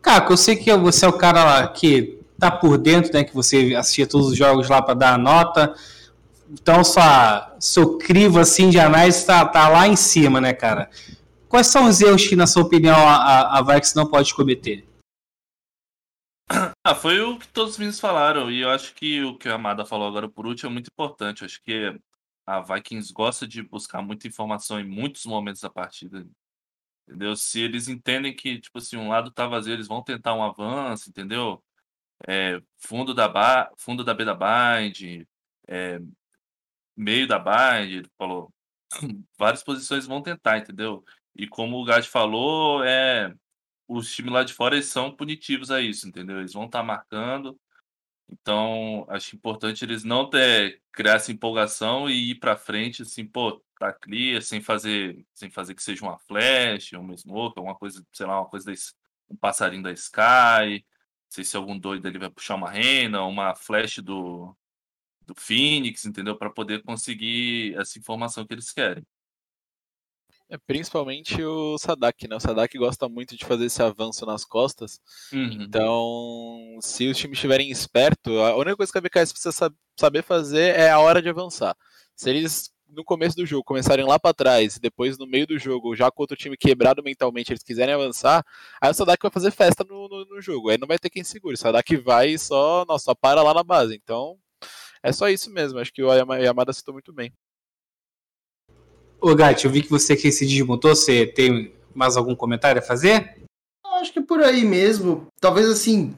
Caco, eu sei que você é o cara lá que tá por dentro, né? Que você assistia todos os jogos lá para dar a nota. Então, sua, seu crivo assim de análise está tá lá em cima, né, cara? Quais são os erros que, na sua opinião, a, a Vikings não pode cometer? Ah, foi o que todos os meninos falaram, e eu acho que o que a Amada falou agora por último é muito importante. Eu acho que a Vikings gosta de buscar muita informação em muitos momentos da partida. Entendeu? Se eles entendem que, tipo assim, um lado tá vazio, eles vão tentar um avanço, entendeu? É, fundo da ba... fundo da B da Bind, é, meio da bind, ele falou, várias posições vão tentar, entendeu? E como o Gad falou, é os times lá de fora eles são punitivos a isso, entendeu? Eles vão estar tá marcando. Então, acho importante eles não ter, criar essa empolgação e ir para frente assim, pô, tá clear, sem fazer, sem fazer que seja uma flash, uma smoke, alguma coisa, sei lá, uma coisa desse, um passarinho da Sky. Sei se algum doido ali vai puxar uma rena, uma flash do do Phoenix, entendeu? Para poder conseguir essa informação que eles querem. É, principalmente o Sadak, né? O Sadak gosta muito de fazer esse avanço nas costas. Uhum. Então, se os times estiverem espertos, a única coisa que a BKS precisa saber fazer é a hora de avançar. Se eles no começo do jogo começarem lá para trás, e depois no meio do jogo, já com outro time quebrado mentalmente, eles quiserem avançar, aí o Sadak vai fazer festa no, no, no jogo. Aí não vai ter quem segure. O Sadak vai e só, nossa, só para lá na base. Então, é só isso mesmo, acho que o Yamada citou muito bem. Ô Gatti, eu vi que você aqui se desmontou, você tem mais algum comentário a fazer? Acho que por aí mesmo. Talvez assim,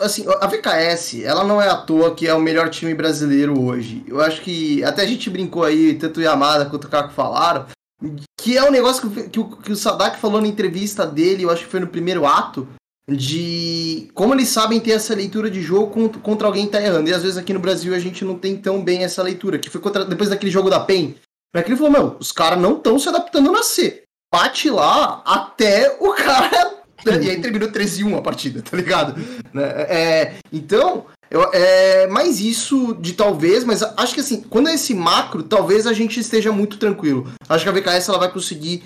Assim, a VKS, ela não é à toa que é o melhor time brasileiro hoje. Eu acho que até a gente brincou aí, tanto o Yamada quanto o Kako falaram, que é um negócio que, que, o, que o Sadak falou na entrevista dele, eu acho que foi no primeiro ato, de como eles sabem ter essa leitura de jogo contra, contra alguém que tá errando. E às vezes aqui no Brasil a gente não tem tão bem essa leitura, que foi contra, depois daquele jogo da PEN. Naquele falou, meu, os caras não estão se adaptando a nascer. Bate lá até o cara e aí terminou 13 1 a partida, tá ligado? Né? É, então, eu, é mais isso de talvez, mas acho que assim, quando é esse macro, talvez a gente esteja muito tranquilo. Acho que a VKS ela vai conseguir,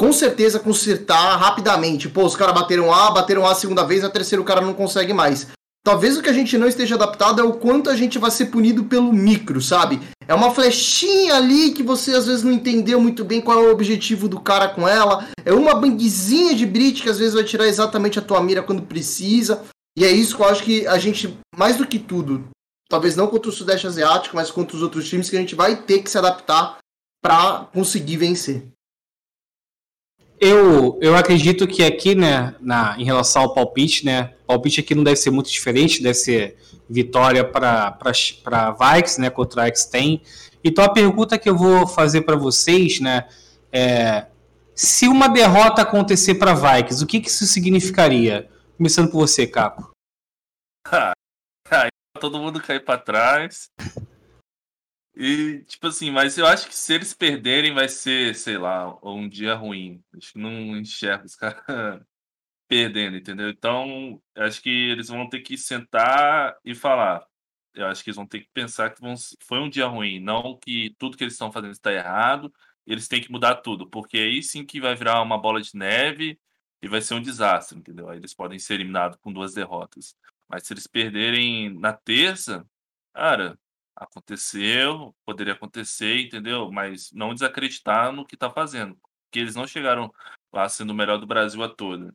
com certeza, consertar rapidamente. Pô, os caras bateram A, bateram A a segunda vez, a terceira o cara não consegue mais. Talvez o que a gente não esteja adaptado é o quanto a gente vai ser punido pelo micro, sabe? É uma flechinha ali que você às vezes não entendeu muito bem qual é o objetivo do cara com ela. É uma banguezinha de brit que às vezes vai tirar exatamente a tua mira quando precisa. E é isso que eu acho que a gente, mais do que tudo, talvez não contra o Sudeste Asiático, mas contra os outros times, que a gente vai ter que se adaptar para conseguir vencer. Eu, eu acredito que aqui, né, na, em relação ao palpite, né, palpite aqui não deve ser muito diferente, deve ser vitória para Vikes, né, contra a X-Ten. Então a pergunta que eu vou fazer para vocês, né, é se uma derrota acontecer para Vikes, o que, que isso significaria? Começando por você, Caco. todo mundo cair para trás. E, tipo assim, mas eu acho que se eles perderem vai ser, sei lá, um dia ruim. Acho que não enxergo os caras perdendo, entendeu? Então, acho que eles vão ter que sentar e falar. Eu acho que eles vão ter que pensar que vão, foi um dia ruim, não que tudo que eles estão fazendo está errado, eles têm que mudar tudo, porque aí sim que vai virar uma bola de neve e vai ser um desastre, entendeu? Aí eles podem ser eliminados com duas derrotas. Mas se eles perderem na terça, cara, Aconteceu, poderia acontecer, entendeu? Mas não desacreditar no que está fazendo. Porque eles não chegaram lá sendo o melhor do Brasil a toda.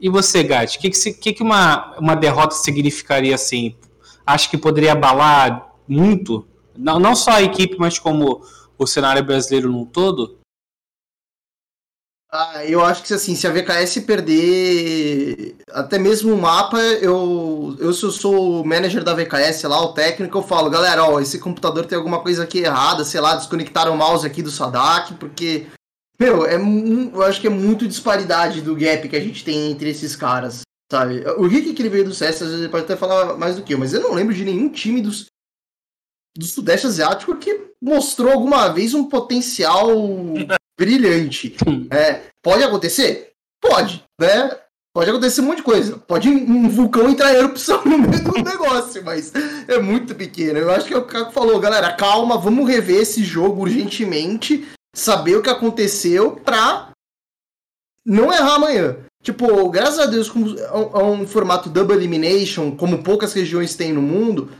E você, Gatti, o que, que, que, uma, uma derrota significaria assim? Acho que poderia abalar muito, não, não só a equipe, mas como o cenário brasileiro num todo? Ah, eu acho que assim, se a VKS perder até mesmo o mapa, eu, eu se eu sou o manager da VKS lá, o técnico, eu falo, galera, ó, esse computador tem alguma coisa aqui errada, sei lá, desconectaram o mouse aqui do Sadak, porque, meu, é, eu acho que é muito disparidade do gap que a gente tem entre esses caras, sabe? O Rick que ele veio do CS, às vezes ele pode até falar mais do que eu, mas eu não lembro de nenhum time dos, do Sudeste Asiático que mostrou alguma vez um potencial brilhante. É, pode acontecer? Pode, né? Pode acontecer um monte de coisa. Pode um vulcão entrar em erupção no meio do negócio, mas é muito pequeno. Eu acho que é o Caco falou, galera, calma, vamos rever esse jogo urgentemente, saber o que aconteceu pra não errar amanhã. Tipo, graças a Deus, como é um é formato double elimination, como poucas regiões têm no mundo,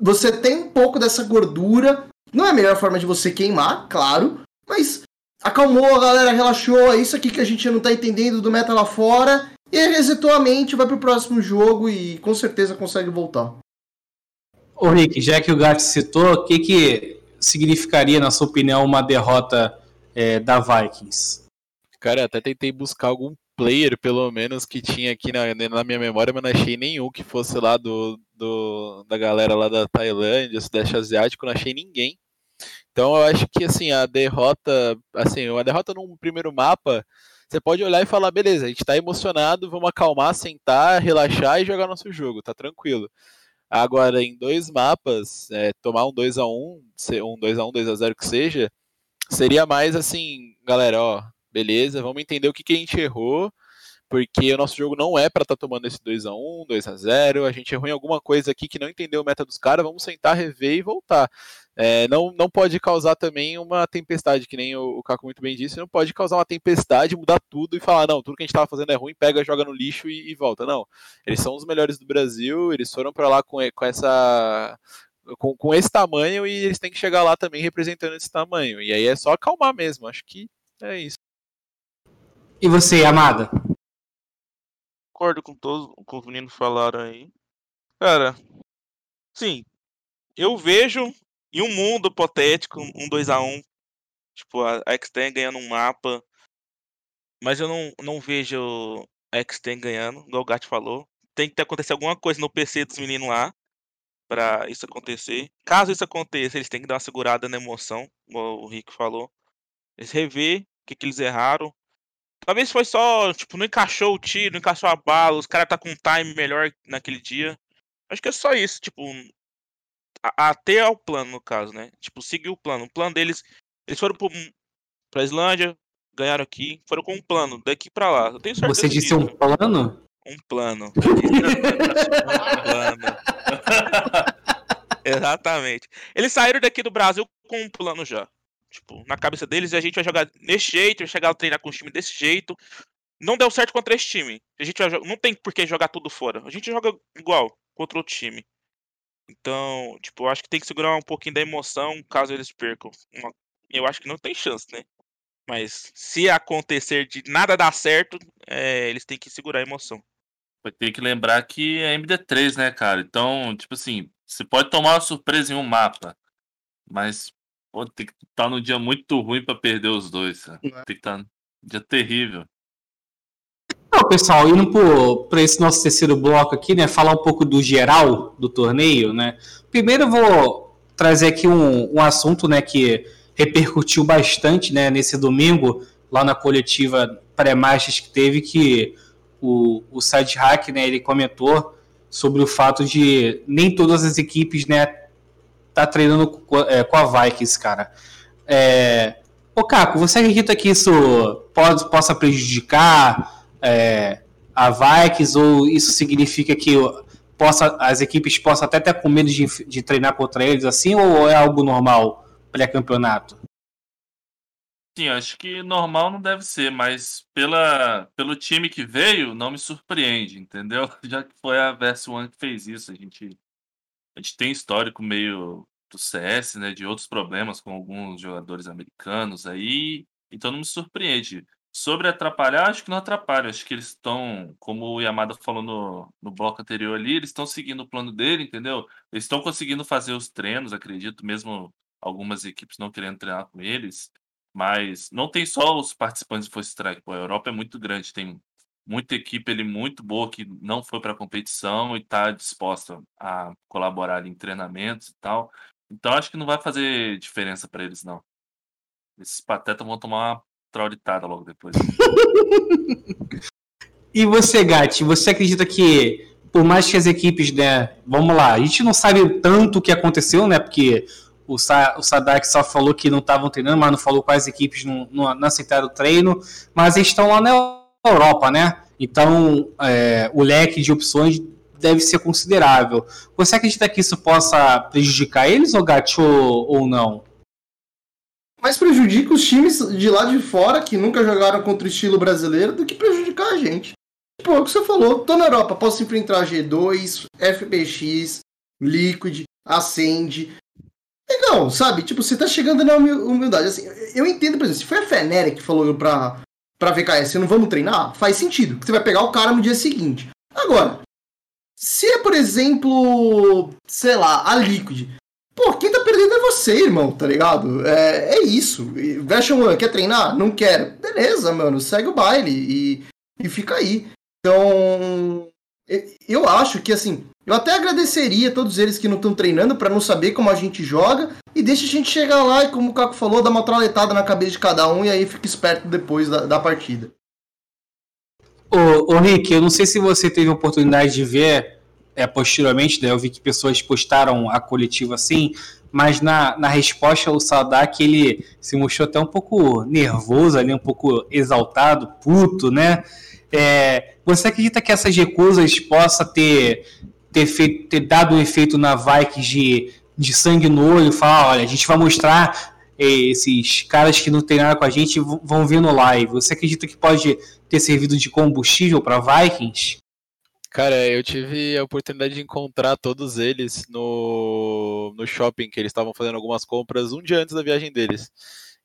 você tem um pouco dessa gordura. Não é a melhor forma de você queimar, claro, mas acalmou, a galera relaxou, é isso aqui que a gente não tá entendendo do meta lá fora, e resetou a mente, vai pro próximo jogo e com certeza consegue voltar. Ô Rick, já que o Gatti citou, o que, que significaria, na sua opinião, uma derrota é, da Vikings? Cara, até tentei buscar algum player, pelo menos, que tinha aqui na, na minha memória, mas não achei nenhum que fosse lá do, do da galera lá da Tailândia, Sudeste Asiático, não achei ninguém. Então eu acho que assim, a derrota, assim, uma derrota num primeiro mapa, você pode olhar e falar, beleza, a gente tá emocionado, vamos acalmar, sentar, relaxar e jogar nosso jogo, tá tranquilo. Agora, em dois mapas, é, tomar um 2x1, um 2x1, 2x0 que seja, seria mais assim, galera, ó, beleza, vamos entender o que, que a gente errou, porque o nosso jogo não é para estar tá tomando esse 2 a 1 2 a 0 a gente errou em alguma coisa aqui que não entendeu o meta dos caras, vamos sentar, rever e voltar. É, não, não pode causar também uma tempestade, que nem o, o Caco muito bem disse, não pode causar uma tempestade, mudar tudo e falar, não, tudo que a gente estava fazendo é ruim, pega, joga no lixo e, e, volta. Não, eles são os melhores do Brasil, eles foram para lá com, com essa... Com, com esse tamanho e eles têm que chegar lá também representando esse tamanho. E aí é só acalmar mesmo, acho que é isso. E você, Amada? concordo com todos com os meninos falaram aí. Cara, sim, eu vejo em um mundo hipotético, um 2x1, um, tipo, a X-Ten ganhando um mapa, mas eu não, não vejo X-Ten ganhando, igual o Gat falou. Tem que acontecer alguma coisa no PC dos meninos lá para isso acontecer. Caso isso aconteça, eles têm que dar uma segurada na emoção, como o Rick falou. Eles rever o que, que eles erraram. Talvez foi só, tipo, não encaixou o tiro, não encaixou a bala, os caras tá com um time melhor naquele dia. Acho que é só isso, tipo, até ao plano, no caso, né? Tipo, seguir o plano. O plano deles, eles foram pro, pra Islândia, ganharam aqui, foram com um plano, daqui pra lá. Eu tenho certeza Você disse disso. um plano? Um plano. um plano. Exatamente. Eles saíram daqui do Brasil com um plano já. Tipo, na cabeça deles, a gente vai jogar desse jeito, vai chegar a treinar com o time desse jeito. Não deu certo contra esse time. A gente vai, não tem por que jogar tudo fora. A gente joga igual contra o time. Então, tipo, eu acho que tem que segurar um pouquinho da emoção caso eles percam. Eu acho que não tem chance, né? Mas se acontecer de nada dar certo, é, eles têm que segurar a emoção. Vai ter que lembrar que é MD3, né, cara? Então, tipo assim, você pode tomar uma surpresa em um mapa, mas pô, tem que estar tá num dia muito ruim para perder os dois. Cara. É. Tem que estar tá num dia terrível. Não, pessoal, indo para esse nosso terceiro bloco aqui, né? Falar um pouco do geral do torneio, né? Primeiro eu vou trazer aqui um, um assunto, né, que repercutiu bastante, né, nesse domingo, lá na coletiva pré-marchas que teve, que o, o Side Hack, né, ele comentou sobre o fato de nem todas as equipes, né, tá treinando com, é, com a Vikings, cara. É, ô Caco, você acredita que isso pode, possa prejudicar é, a Vikings ou isso significa que possa, as equipes possam até ter com medo de, de treinar contra eles assim ou é algo normal pré-campeonato? Sim, acho que normal não deve ser, mas pela, pelo time que veio, não me surpreende, entendeu? Já que foi a Versus One que fez isso. A gente, a gente tem histórico meio do CS, né? De outros problemas com alguns jogadores americanos aí, então não me surpreende. Sobre atrapalhar, acho que não atrapalha. Acho que eles estão, como o Yamada falou no, no bloco anterior ali, eles estão seguindo o plano dele, entendeu? Eles estão conseguindo fazer os treinos, acredito, mesmo algumas equipes não querendo treinar com eles. Mas não tem só os participantes do Force Strike. Pô, a Europa é muito grande, tem muita equipe ali muito boa que não foi para a competição e está disposta a colaborar em treinamentos e tal. Então acho que não vai fazer diferença para eles, não. Esses patetas vão tomar uma traulitada logo depois. e você, Gatti, você acredita que, por mais que as equipes, né, vamos lá, a gente não sabe tanto o que aconteceu, né, porque o, Sa o Sadak só falou que não estavam treinando, mas não falou quais equipes não, não, não aceitaram o treino, mas eles estão lá na Europa, né, então é, o leque de opções deve ser considerável. Você acredita que isso possa prejudicar eles, ou Gatti, ou, ou não? Mais prejudica os times de lá de fora que nunca jogaram contra o estilo brasileiro do que prejudicar a gente. Tipo, é o que você falou, tô na Europa, posso enfrentar G2, FBX, Liquid, Ascend. Legal, sabe? Tipo, você tá chegando na humildade. Assim, eu entendo, por exemplo, se foi a Fenera que falou pra, pra VKS, não vamos treinar, faz sentido. Você vai pegar o cara no dia seguinte. Agora, se é, por exemplo, sei lá, a Liquid, Pô, quem tá perdendo é você, irmão, tá ligado? É, é isso. Version quer treinar? Não quer. Beleza, mano, segue o baile e, e fica aí. Então, eu acho que, assim, eu até agradeceria todos eles que não estão treinando para não saber como a gente joga e deixa a gente chegar lá e, como o Caco falou, dar uma traletada na cabeça de cada um e aí fica esperto depois da, da partida. Ô, ô Rick, eu não sei se você teve a oportunidade de ver é, posteriormente, né, eu vi que pessoas postaram a coletiva assim, mas na, na resposta o Sadak ele se mostrou até um pouco nervoso ali, um pouco exaltado, puto, né? É, você acredita que essas recusas possa ter ter, feito, ter dado um efeito na Vikings de, de sangue no olho, falar, olha, a gente vai mostrar é, esses caras que não treinaram com a gente vão vir no live. Você acredita que pode ter servido de combustível para Vikings? Cara, eu tive a oportunidade de encontrar todos eles no, no shopping, que eles estavam fazendo algumas compras um dia antes da viagem deles.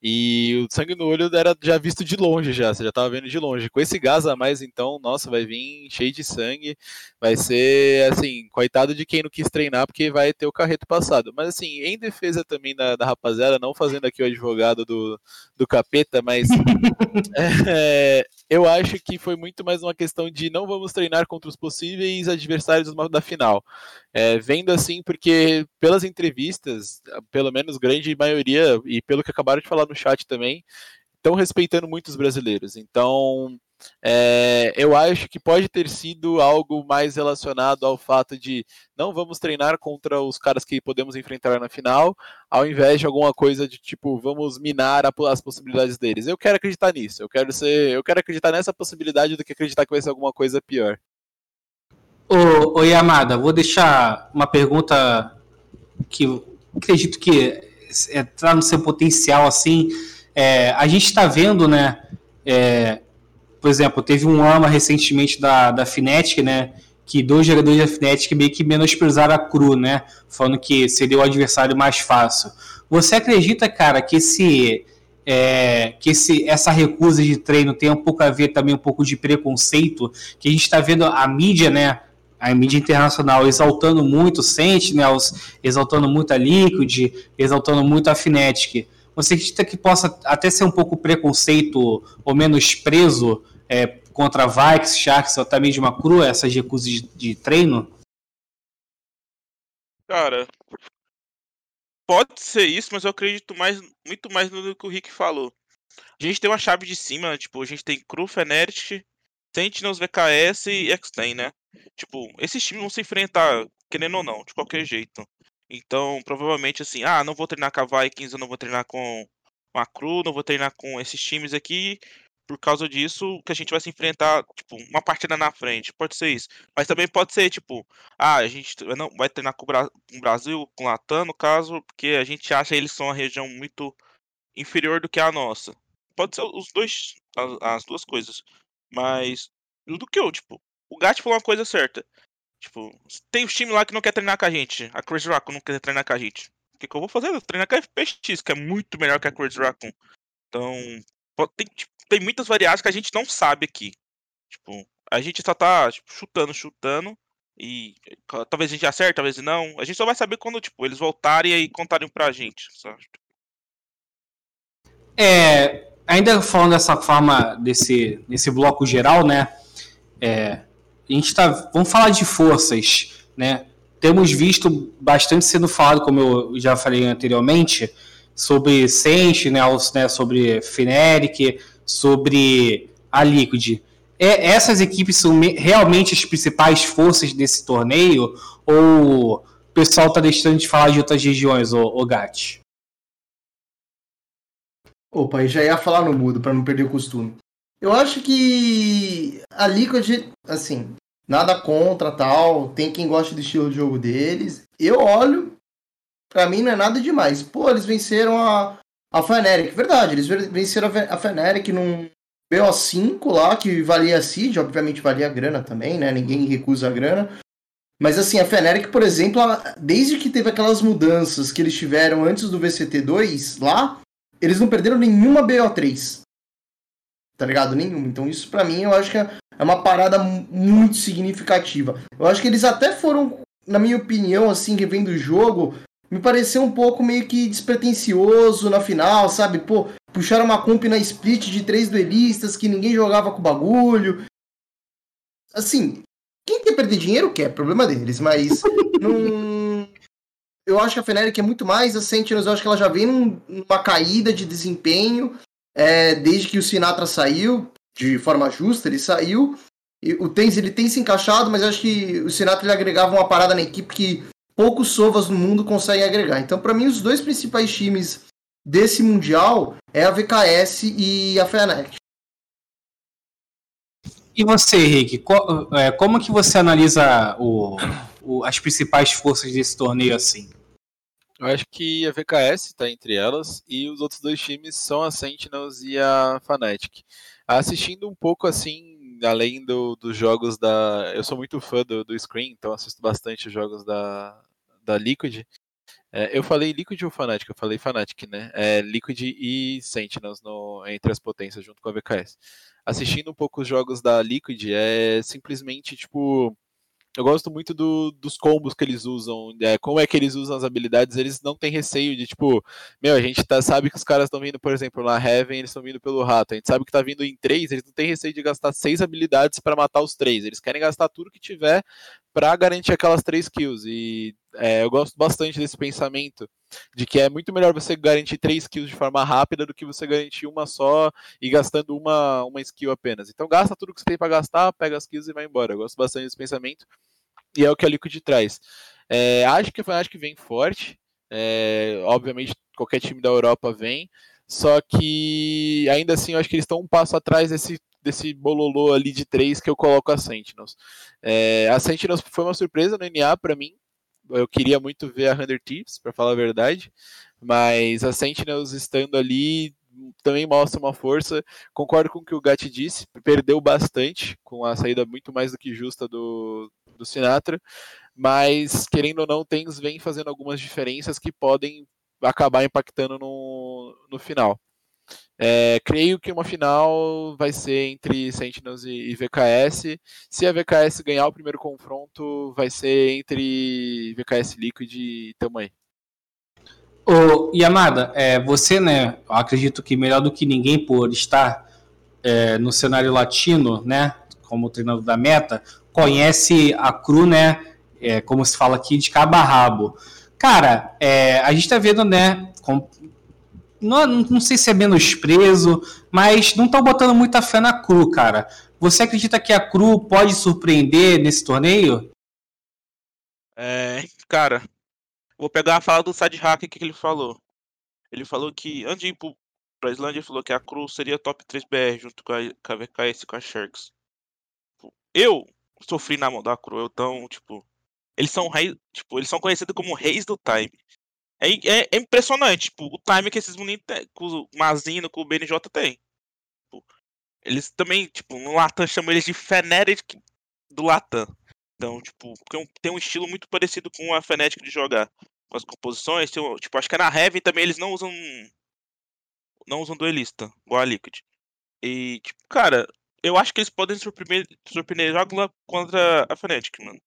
E o sangue no olho era já visto de longe já, você já estava vendo de longe. Com esse gás a mais, então, nossa, vai vir cheio de sangue. Vai ser, assim, coitado de quem não quis treinar, porque vai ter o carreto passado. Mas, assim, em defesa também da, da rapaziada, não fazendo aqui o advogado do, do capeta, mas é, eu acho que foi muito mais uma questão de não vamos treinar contra os possíveis adversários da final. É, vendo assim, porque pelas entrevistas, pelo menos grande maioria, e pelo que acabaram de falar no chat também, estão respeitando muito os brasileiros. Então, é, eu acho que pode ter sido algo mais relacionado ao fato de não vamos treinar contra os caras que podemos enfrentar na final, ao invés de alguma coisa de tipo vamos minar a, as possibilidades deles. Eu quero acreditar nisso. Eu quero ser, eu quero acreditar nessa possibilidade do que acreditar que vai ser alguma coisa pior. Ô Yamada, vou deixar uma pergunta que acredito que está é, no seu potencial assim. É, a gente está vendo, né? É, por exemplo, teve um AMA recentemente da, da Fnatic, né? Que dois jogadores da Fnatic meio que menosprezaram a Cru, né? Falando que seria o adversário mais fácil. Você acredita, cara, que esse. É, que esse, essa recusa de treino tem um pouco a ver também um pouco de preconceito, que a gente está vendo a mídia, né, a mídia internacional exaltando muito Sentinels, exaltando muito a Liquid, exaltando muito a Fnatic. Você acredita que possa até ser um pouco preconceito ou menosprezo é, contra Vikes, Sharks ou até mesmo uma crua, essas recusas de, de treino? Cara, pode ser isso, mas eu acredito mais, muito mais no que o Rick falou. A gente tem uma chave de cima, tipo, a gente tem Cru, Fnatic, Sentinels, VKS e X-Ten, né? Tipo, esses times vão se enfrentar, querendo ou não, de qualquer jeito. Então, provavelmente assim, ah, não vou treinar com a Vikings, eu não vou treinar com a Cru, não vou treinar com esses times aqui, por causa disso que a gente vai se enfrentar, tipo, uma partida na frente. Pode ser isso. Mas também pode ser, tipo, ah, a gente não vai treinar com o, Brasil, com o Latam, no caso, porque a gente acha que eles são uma região muito inferior do que a nossa. Pode ser os dois, as, as duas coisas. Mas, do que eu, tipo, o Gat falou uma coisa certa. Tipo, tem os times lá que não quer treinar com a gente. A Crazy Raccoon não quer treinar com a gente. O que, que eu vou fazer? Eu vou treinar com a FPX, que é muito melhor que a Crazy Raccoon. Então, tem, tipo, tem muitas variáveis que a gente não sabe aqui. Tipo, a gente só tá tipo, chutando, chutando. E talvez a gente acerte, talvez não. A gente só vai saber quando, tipo, eles voltarem e contarem pra gente. Sabe? É, ainda falando dessa forma, desse, desse bloco geral, né? É, a gente tá. Vamos falar de forças, né? Temos visto bastante sendo falado, como eu já falei anteriormente, sobre Sentinels, né, sobre Fnatic, sobre a Liquid. É, essas equipes são realmente as principais forças desse torneio? Ou o pessoal está deixando de falar de outras regiões, o, Gat? Opa, eu já ia falar no mudo para não perder o costume. Eu acho que a Liquid, assim, nada contra tal, tem quem gosta do estilo de jogo deles. Eu olho, para mim não é nada demais. Pô, eles venceram a, a Fnatic, verdade, eles venceram a Fnatic num BO5 lá, que valia seed, obviamente valia grana também, né? Ninguém recusa a grana. Mas assim, a Fnatic, por exemplo, desde que teve aquelas mudanças que eles tiveram antes do VCT2 lá, eles não perderam nenhuma BO3. Tá ligado? Nenhuma. Então isso para mim eu acho que é uma parada muito significativa. Eu acho que eles até foram, na minha opinião, assim, revendo o jogo, me pareceu um pouco meio que despretensioso na final, sabe? Pô, puxaram uma comp na split de três duelistas que ninguém jogava com bagulho. Assim, quem quer perder dinheiro quer, problema deles, mas não. Eu acho que a Fnatic é muito mais, a Sentinels eu acho que ela já vem numa caída de desempenho é, desde que o Sinatra saiu, de forma justa, ele saiu. E o Tens ele tem se encaixado, mas acho que o Sinatra ele agregava uma parada na equipe que poucos sovas no mundo conseguem agregar. Então, para mim, os dois principais times desse Mundial é a VKS e a Fnatic. E você, Henrique, é, como que você analisa o, o, as principais forças desse torneio assim? Eu acho que a VKS está entre elas e os outros dois times são a Sentinels e a Fnatic. Assistindo um pouco assim, além do, dos jogos da. Eu sou muito fã do, do Screen, então assisto bastante os jogos da, da Liquid. É, eu falei Liquid ou Fnatic? Eu falei Fnatic, né? É, Liquid e Sentinels no, entre as potências, junto com a VKS. Assistindo um pouco os jogos da Liquid, é simplesmente, tipo, eu gosto muito do, dos combos que eles usam, é, como é que eles usam as habilidades, eles não têm receio de, tipo, meu, a gente tá, sabe que os caras estão vindo, por exemplo, na Heaven, eles estão vindo pelo rato, a gente sabe que tá vindo em três, eles não têm receio de gastar seis habilidades para matar os três, eles querem gastar tudo que tiver para garantir aquelas três kills, e é, eu gosto bastante desse pensamento, de que é muito melhor você garantir três kills de forma rápida do que você garantir uma só e gastando uma, uma skill apenas. Então gasta tudo que você tem para gastar, pega as kills e vai embora. Eu gosto bastante desse pensamento e é o que a Liquid traz. É, acho que acho que vem forte. É, obviamente qualquer time da Europa vem, só que ainda assim eu acho que eles estão um passo atrás desse desse bololô ali de três que eu coloco a Sentinels. É, a Sentinels foi uma surpresa no NA para mim, eu queria muito ver a Hunter Thieves, para falar a verdade, mas a Sentinels estando ali também mostra uma força. Concordo com o que o Gatti disse, perdeu bastante com a saída muito mais do que justa do, do Sinatra, mas querendo ou não, Tens vem fazendo algumas diferenças que podem acabar impactando no, no final. É, creio que uma final vai ser entre Sentinels e, e, VKS. Se a VKS ganhar o primeiro confronto, vai ser entre VKS Liquid e Tamanho. Ô, Yamada, é, você, né, acredito que melhor do que ninguém por estar é, no cenário latino, né, como treinador da meta, conhece a Cru, né, é, como se fala aqui, de cabo a rabo. Cara, é, a gente tá vendo, né, com, não, não sei se é menosprezo, mas não estão botando muita fé na Cru, cara. Você acredita que a Cru pode surpreender nesse torneio? É, cara, vou pegar a fala do Sad que ele falou. Ele falou que antes de ir pra Islândia, ele falou que a Cru seria top 3 BR junto com a, com a VKS e com a Sharks. Eu sofri na mão da Cru, então, tipo, eles são reis, tipo, eles são conhecidos como reis do time. É, é, é impressionante, tipo, o time que esses meninos têm, com o Mazino, com o BNJ tem. Tipo, eles também, tipo, no Latam chamam eles de Fnatic do Latam. Então, tipo, tem um estilo muito parecido com a Fnatic de jogar. Com as composições, tem, tipo, acho que na Heaven também eles não usam. Não usam duelista, igual a Liquid. E, tipo, cara, eu acho que eles podem surpreender, surpreender contra a Fnatic, mano.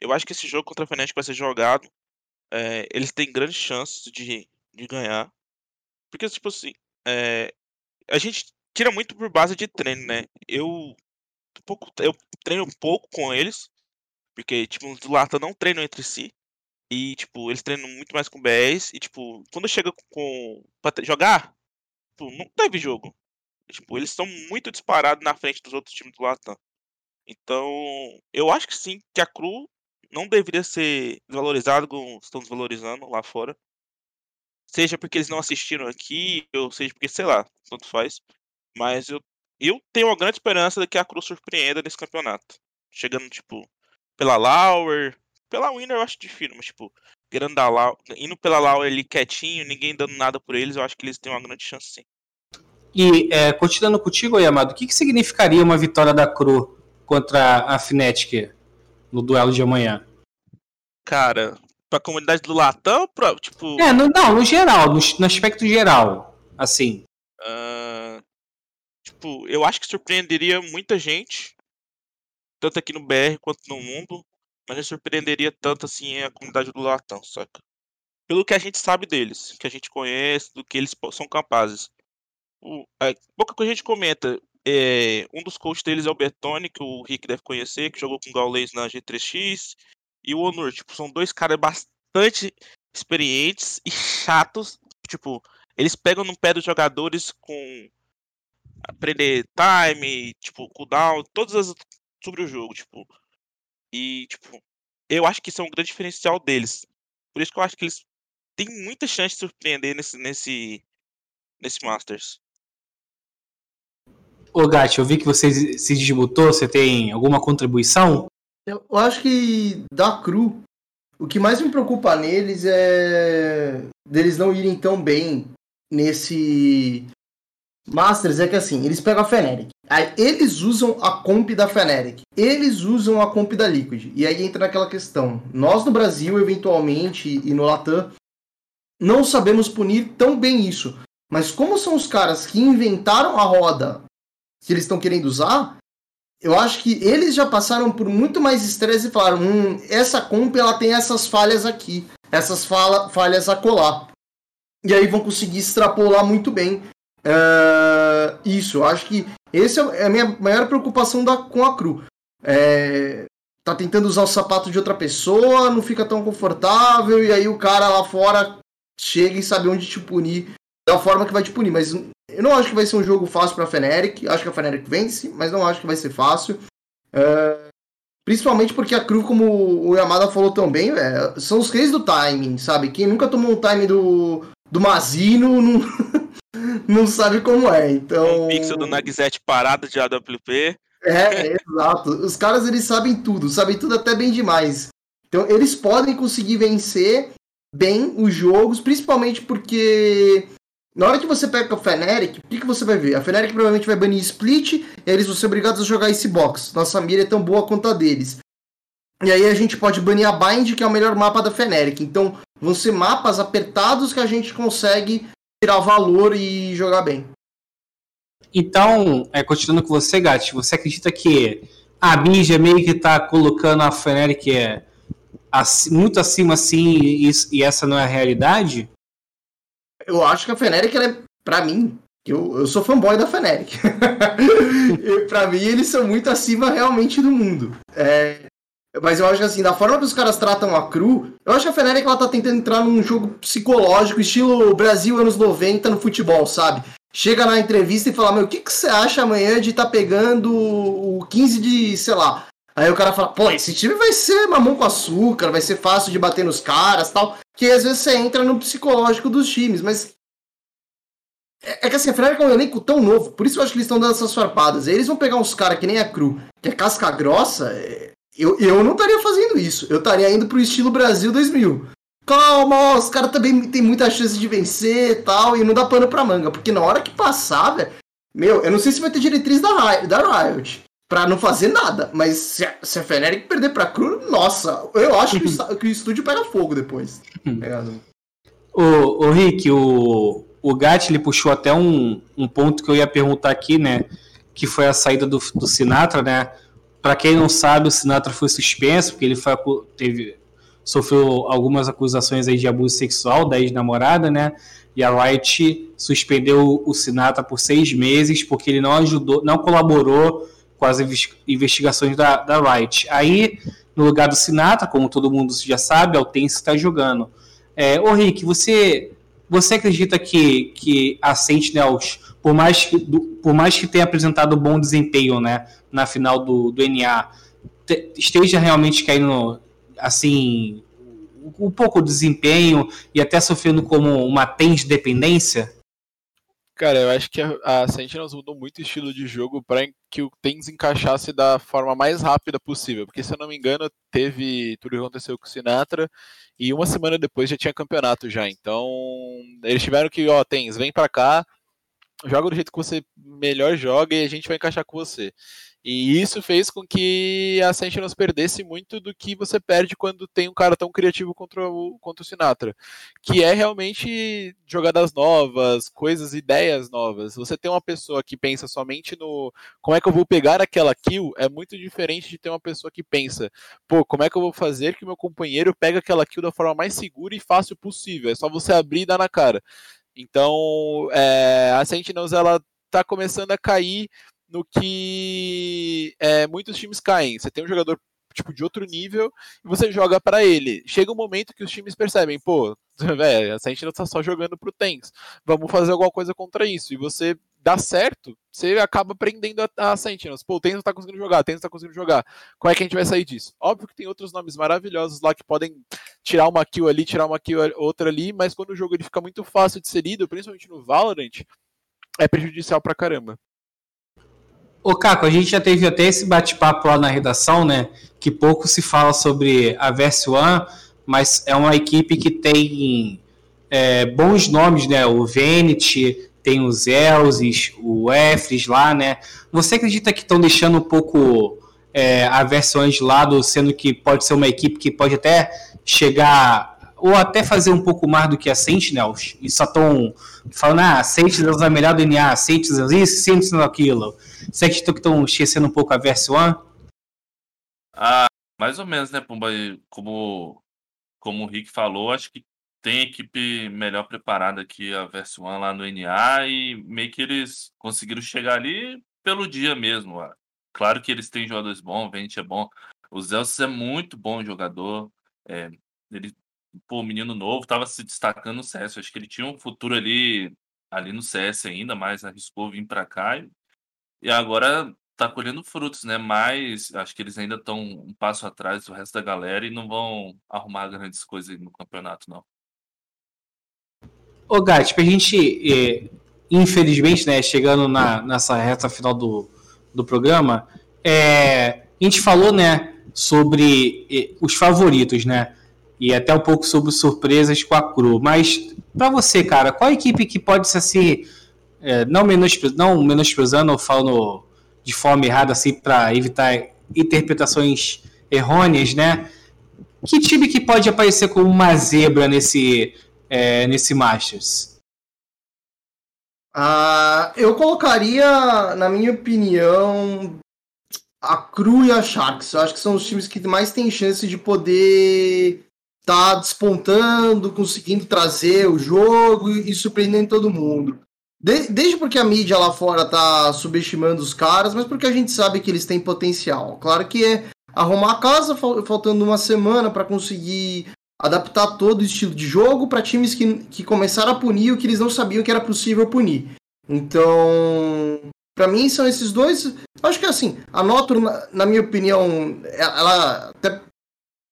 Eu acho que esse jogo contra a Fnatic vai ser jogado é, eles têm grandes chances de, de ganhar. Porque, tipo assim, é, a gente tira muito por base de treino, né? Eu, pouco, eu treino pouco com eles, porque, tipo, os Lata não treinam entre si. E, tipo, eles treinam muito mais com BS. E, tipo, quando chega com. pra jogar, tipo, não teve jogo. Tipo, eles estão muito disparados na frente dos outros times do Latam. Então, eu acho que sim, que a Cru não deveria ser desvalorizado como estão desvalorizando lá fora. Seja porque eles não assistiram aqui, ou seja porque, sei lá, tanto faz. Mas eu, eu tenho uma grande esperança de que a Cruz surpreenda nesse campeonato. Chegando, tipo, pela Lauer. Pela Winner eu acho difícil, mas, tipo, Lauer, indo pela Lauer ali quietinho, ninguém dando nada por eles, eu acho que eles têm uma grande chance sim. E, é, continuando contigo, Yamado, o que, que significaria uma vitória da Cru contra a Fnatic no duelo de amanhã? Cara, pra comunidade do Latam, pra, tipo. É, no, não, no geral, no, no aspecto geral. Assim. Uh, tipo, eu acho que surpreenderia muita gente. Tanto aqui no BR quanto no mundo. Mas não surpreenderia tanto assim a comunidade do Latam, saca? Pelo que a gente sabe deles, que a gente conhece, do que eles são capazes. O, a, pouca coisa a gente comenta. É, um dos coaches deles é o Bertone, que o Rick deve conhecer, que jogou com o Gaules na G3X. E o Honor, tipo, são dois caras bastante experientes e chatos. Tipo, eles pegam no pé dos jogadores com aprender time, tipo, cooldown, todas as sobre o jogo, tipo. E, tipo, eu acho que isso é um grande diferencial deles. Por isso que eu acho que eles têm muita chance de surpreender nesse, nesse, nesse Masters. Ô Gatti, eu vi que você se desmutou, você tem alguma contribuição? Eu acho que da Cru, o que mais me preocupa neles é deles não irem tão bem nesse Masters é que assim, eles pegam a Fnatic. Aí eles usam a comp da Fnatic. Eles usam a comp da Liquid. E aí entra naquela questão. Nós no Brasil, eventualmente, e no Latam, não sabemos punir tão bem isso. Mas como são os caras que inventaram a roda que eles estão querendo usar, eu acho que eles já passaram por muito mais estresse e falaram: hum, essa comp ela tem essas falhas aqui, essas fala, falhas a colar. E aí vão conseguir extrapolar muito bem uh, isso. Eu acho que essa é a minha maior preocupação da, com a Cru. É, tá tentando usar o sapato de outra pessoa, não fica tão confortável, e aí o cara lá fora chega e sabe onde te punir da forma que vai te punir. Mas eu não acho que vai ser um jogo fácil pra Feneric. Acho que a Feneric vence, mas não acho que vai ser fácil. Uh, principalmente porque a Cru, como o Yamada falou também, é, são os reis do timing, sabe? Quem nunca tomou um time do, do Mazino não, não sabe como é. Então... Um pixel do Nagzet parado de AWP. É, exato. Os caras eles sabem tudo, sabem tudo até bem demais. Então eles podem conseguir vencer bem os jogos, principalmente porque na hora que você pega a Fnatic, o que, que você vai ver? A Fnatic provavelmente vai banir Split, e eles vão ser obrigados a jogar esse box. Nossa mira é tão boa quanto a deles. E aí a gente pode banir a Bind, que é o melhor mapa da Fnatic. Então vão ser mapas apertados que a gente consegue tirar valor e jogar bem. Então, é, continuando com você, Gatti, você acredita que a mídia meio que está colocando a Fnatic é, muito acima assim e, e, essa não é a realidade? Eu acho que a Fnatic, ela é, pra mim, eu, eu sou fanboy da Fnatic. pra mim, eles são muito acima realmente do mundo. É, mas eu acho que assim, da forma que os caras tratam a Cru, eu acho que a Fnatic ela tá tentando entrar num jogo psicológico, estilo Brasil anos 90 no futebol, sabe? Chega na entrevista e fala, meu, o que, que você acha amanhã de estar tá pegando o 15 de, sei lá. Aí o cara fala, pô, esse time vai ser mamão com açúcar, vai ser fácil de bater nos caras tal. Que às vezes você entra no psicológico dos times, mas. É, é que assim, a Fnatic é um elenco tão novo, por isso eu acho que eles estão dando essas farpadas. Aí eles vão pegar uns caras que nem a Cru, que é casca grossa, é, eu, eu não estaria fazendo isso. Eu estaria indo pro estilo Brasil 2000. Calma, os caras também tem muita chance de vencer tal, e não dá pano pra manga. Porque na hora que passar, velho. Meu, eu não sei se vai ter diretriz da, da Riot pra não fazer nada. Mas se a, se a Fnatic perder pra Cru, nossa, eu acho que, o, que o estúdio pega fogo depois. o, o Rick, o, o Gat ele puxou até um, um ponto que eu ia perguntar aqui, né? Que foi a saída do, do Sinatra, né? Para quem não sabe, o Sinatra foi suspenso porque ele foi, teve, sofreu algumas acusações aí de abuso sexual da ex-namorada, né? E a Wright suspendeu o Sinatra por seis meses porque ele não ajudou, não colaborou com as investigações da, da Wright. Aí, no lugar do Sinatra, como todo mundo já sabe, Altense está jogando. É, ô Rick, você, você acredita que, que a Sentinels, por mais que, por mais que tenha apresentado bom desempenho, né? na final do, do NA esteja realmente caindo assim um pouco de desempenho e até sofrendo como uma tens dependência? Cara, eu acho que a, a Sentinels mudou muito o estilo de jogo para que o TENS encaixasse da forma mais rápida possível. Porque, se eu não me engano, teve tudo que aconteceu com o Sinatra e uma semana depois já tinha campeonato já. Então, eles tiveram que, ó, TENS, vem para cá, joga do jeito que você melhor joga e a gente vai encaixar com você. E isso fez com que a Sentinels perdesse muito do que você perde quando tem um cara tão criativo contra o, contra o Sinatra. Que é realmente jogadas novas, coisas, ideias novas. Você tem uma pessoa que pensa somente no como é que eu vou pegar aquela kill, é muito diferente de ter uma pessoa que pensa, pô, como é que eu vou fazer que meu companheiro pegue aquela kill da forma mais segura e fácil possível. É só você abrir e dar na cara. Então, é, a Sentinels ela tá começando a cair no que é, muitos times caem. Você tem um jogador tipo de outro nível e você joga para ele. Chega um momento que os times percebem, pô, velho, a Sentinels tá só jogando pro Tens. Vamos fazer alguma coisa contra isso. E você dá certo, você acaba prendendo a, a Sentinels. Pô, o Tens não tá conseguindo jogar, o Tens não tá conseguindo jogar. Como é que a gente vai sair disso? Óbvio que tem outros nomes maravilhosos lá que podem tirar uma kill ali, tirar uma kill outra ali, mas quando o jogo ele fica muito fácil de ser lido, principalmente no Valorant, é prejudicial pra caramba. Ô, Caco, a gente já teve até esse bate-papo lá na redação, né? Que pouco se fala sobre a Verse One, mas é uma equipe que tem é, bons nomes, né? O Venet, tem os Elzes, o Efres lá, né? Você acredita que estão deixando um pouco é, a versões de lado, sendo que pode ser uma equipe que pode até chegar ou até fazer um pouco mais do que a Sentinels, e só estão falando, ah, Sentinels é melhor DNA, Sentinels isso, Sentinels aquilo. Será que estão esquecendo um pouco a Verse One? Ah, mais ou menos, né, Pumba? Como, como o Rick falou, acho que tem equipe melhor preparada que a Verse One lá no NA e meio que eles conseguiram chegar ali pelo dia mesmo. Claro que eles têm jogadores bons, o Vente é bom. O Zelsis é muito bom jogador. É, ele, pô, menino novo, estava se destacando no CS. Acho que ele tinha um futuro ali, ali no CS ainda, mas arriscou vir para cá. E, e agora tá colhendo frutos, né? Mas acho que eles ainda estão um passo atrás do resto da galera e não vão arrumar grandes coisas no campeonato, não. Ô, Gat, pra gente, é, infelizmente, né, chegando na, nessa reta final do, do programa, é, a gente falou, né, sobre é, os favoritos, né, e até um pouco sobre surpresas com a Cru. Mas, para você, cara, qual a equipe que pode ser assim, é, não, menospre, não menosprezando ou falando de forma errada, assim, para evitar interpretações errôneas, né? Que time que pode aparecer como uma zebra nesse é, nesse Masters? Ah, eu colocaria, na minha opinião, a Cru e a Sharks. Eu acho que são os times que mais têm chance de poder tá despontando, conseguindo trazer o jogo e surpreendendo todo mundo. De, desde porque a mídia lá fora tá subestimando os caras, mas porque a gente sabe que eles têm potencial. Claro que é arrumar a casa faltando uma semana para conseguir adaptar todo o estilo de jogo para times que, que começaram a punir o que eles não sabiam que era possível punir. Então, para mim são esses dois. Acho que assim, a Noto, na, na minha opinião, ela até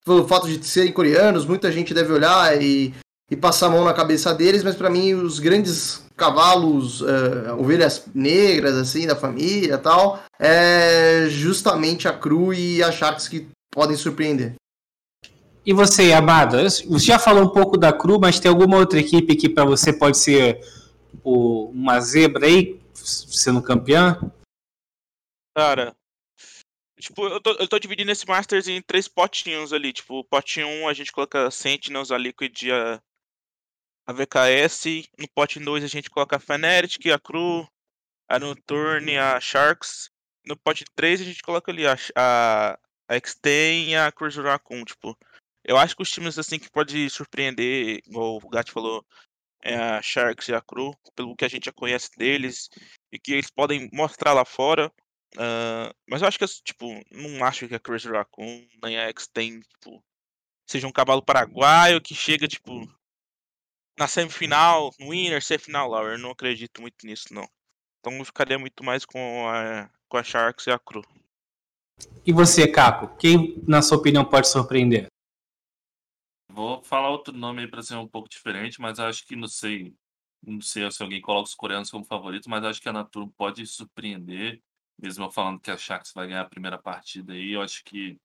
pelo fato de serem coreanos, muita gente deve olhar e, e passar a mão na cabeça deles, mas para mim os grandes cavalos, uh, ovelhas negras assim da família, tal, é justamente a Cru e a Sharks que podem surpreender. E você, Amada? Você já falou um pouco da Cru, mas tem alguma outra equipe que para você pode ser o, uma zebra aí, sendo campeã? Cara, tipo, eu tô, eu tô dividindo esse Masters em três potinhos ali. Tipo, potinho 1 a gente coloca Sentinels, a Liquid e a, a VKS. No pote 2 a gente coloca a Fnatic, a Cru, a Nocturne, a Sharks. No pote 3 a gente coloca ali a, a, a X-Ten e a Cruiser Raccoon, tipo. Eu acho que os times assim que pode surpreender, igual o Gat falou, é a Sharks e a Cru, pelo que a gente já conhece deles e que eles podem mostrar lá fora. Uh, mas eu acho que, tipo, não acho que a Crazy Raccoon nem a X tem, tipo, seja um cavalo paraguaio que chega, tipo, na semifinal, no winner, semifinal lá. Eu não acredito muito nisso, não. Então eu ficaria muito mais com a, com a Sharks e a Cru. E você, Caco? Quem, na sua opinião, pode surpreender? Vou falar outro nome aí para ser um pouco diferente, mas acho que não sei, não sei se alguém coloca os coreanos como favorito, mas acho que a Natur pode surpreender, mesmo eu falando que a Sharks vai ganhar a primeira partida aí, eu acho que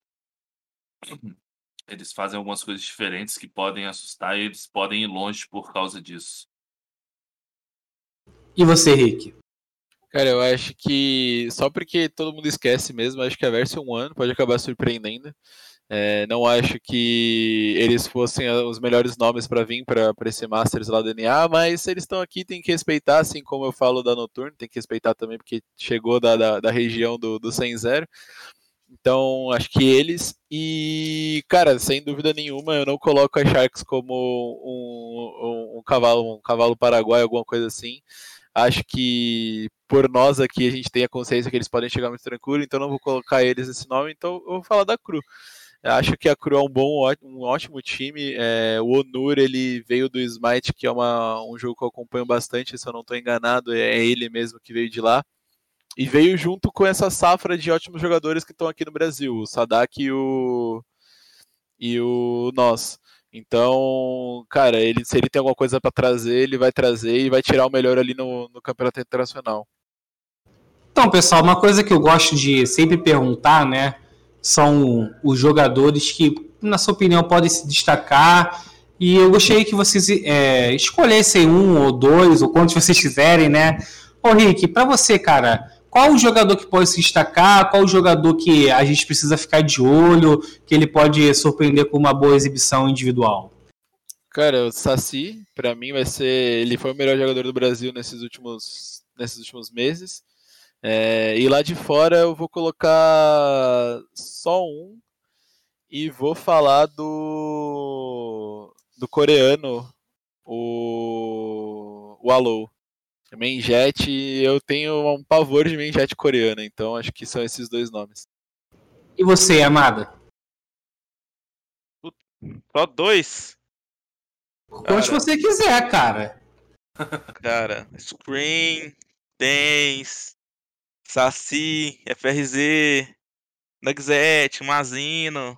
eles fazem algumas coisas diferentes que podem assustar e eles podem ir longe por causa disso. E você, Rick? Cara, eu acho que só porque todo mundo esquece mesmo, acho que a Version One pode acabar surpreendendo. É, não acho que eles fossem os melhores nomes para vir para esse Masters lá do NA, mas eles estão aqui, tem que respeitar, assim como eu falo da Noturno, tem que respeitar também, porque chegou da, da, da região do, do 100-0. Então, acho que eles. E, cara, sem dúvida nenhuma, eu não coloco a Sharks como um, um, um cavalo, um cavalo paraguai, alguma coisa assim. Acho que por nós aqui a gente tem a consciência que eles podem chegar muito tranquilo, então não vou colocar eles esse nome, então eu vou falar da Cru. Acho que a Cru é um bom, um ótimo time. É, o Onur ele veio do Smite, que é uma, um jogo que eu acompanho bastante, se eu não estou enganado, é ele mesmo que veio de lá. E veio junto com essa safra de ótimos jogadores que estão aqui no Brasil, o Sadak e o e o Nós. Então, cara, ele, se ele tem alguma coisa para trazer, ele vai trazer e vai tirar o melhor ali no, no campeonato internacional. Então, pessoal, uma coisa que eu gosto de sempre perguntar, né? São os jogadores que, na sua opinião, podem se destacar. E eu gostaria que vocês é, escolhessem um ou dois, ou quantos vocês quiserem, né? Ô Rick, para você, cara, qual o jogador que pode se destacar? Qual o jogador que a gente precisa ficar de olho, que ele pode surpreender com uma boa exibição individual? Cara, o Saci, pra mim, vai ser. Ele foi o melhor jogador do Brasil nesses últimos, nesses últimos meses. É, e lá de fora eu vou colocar só um e vou falar do do coreano, o o Alou. Menjet, eu tenho um pavor de Menjet coreana, então acho que são esses dois nomes. E você, Amada? Só dois? Quantos Cara. você quiser, cara. Cara, Scream, Dance, Saci, FRZ, Nugzet, Mazino,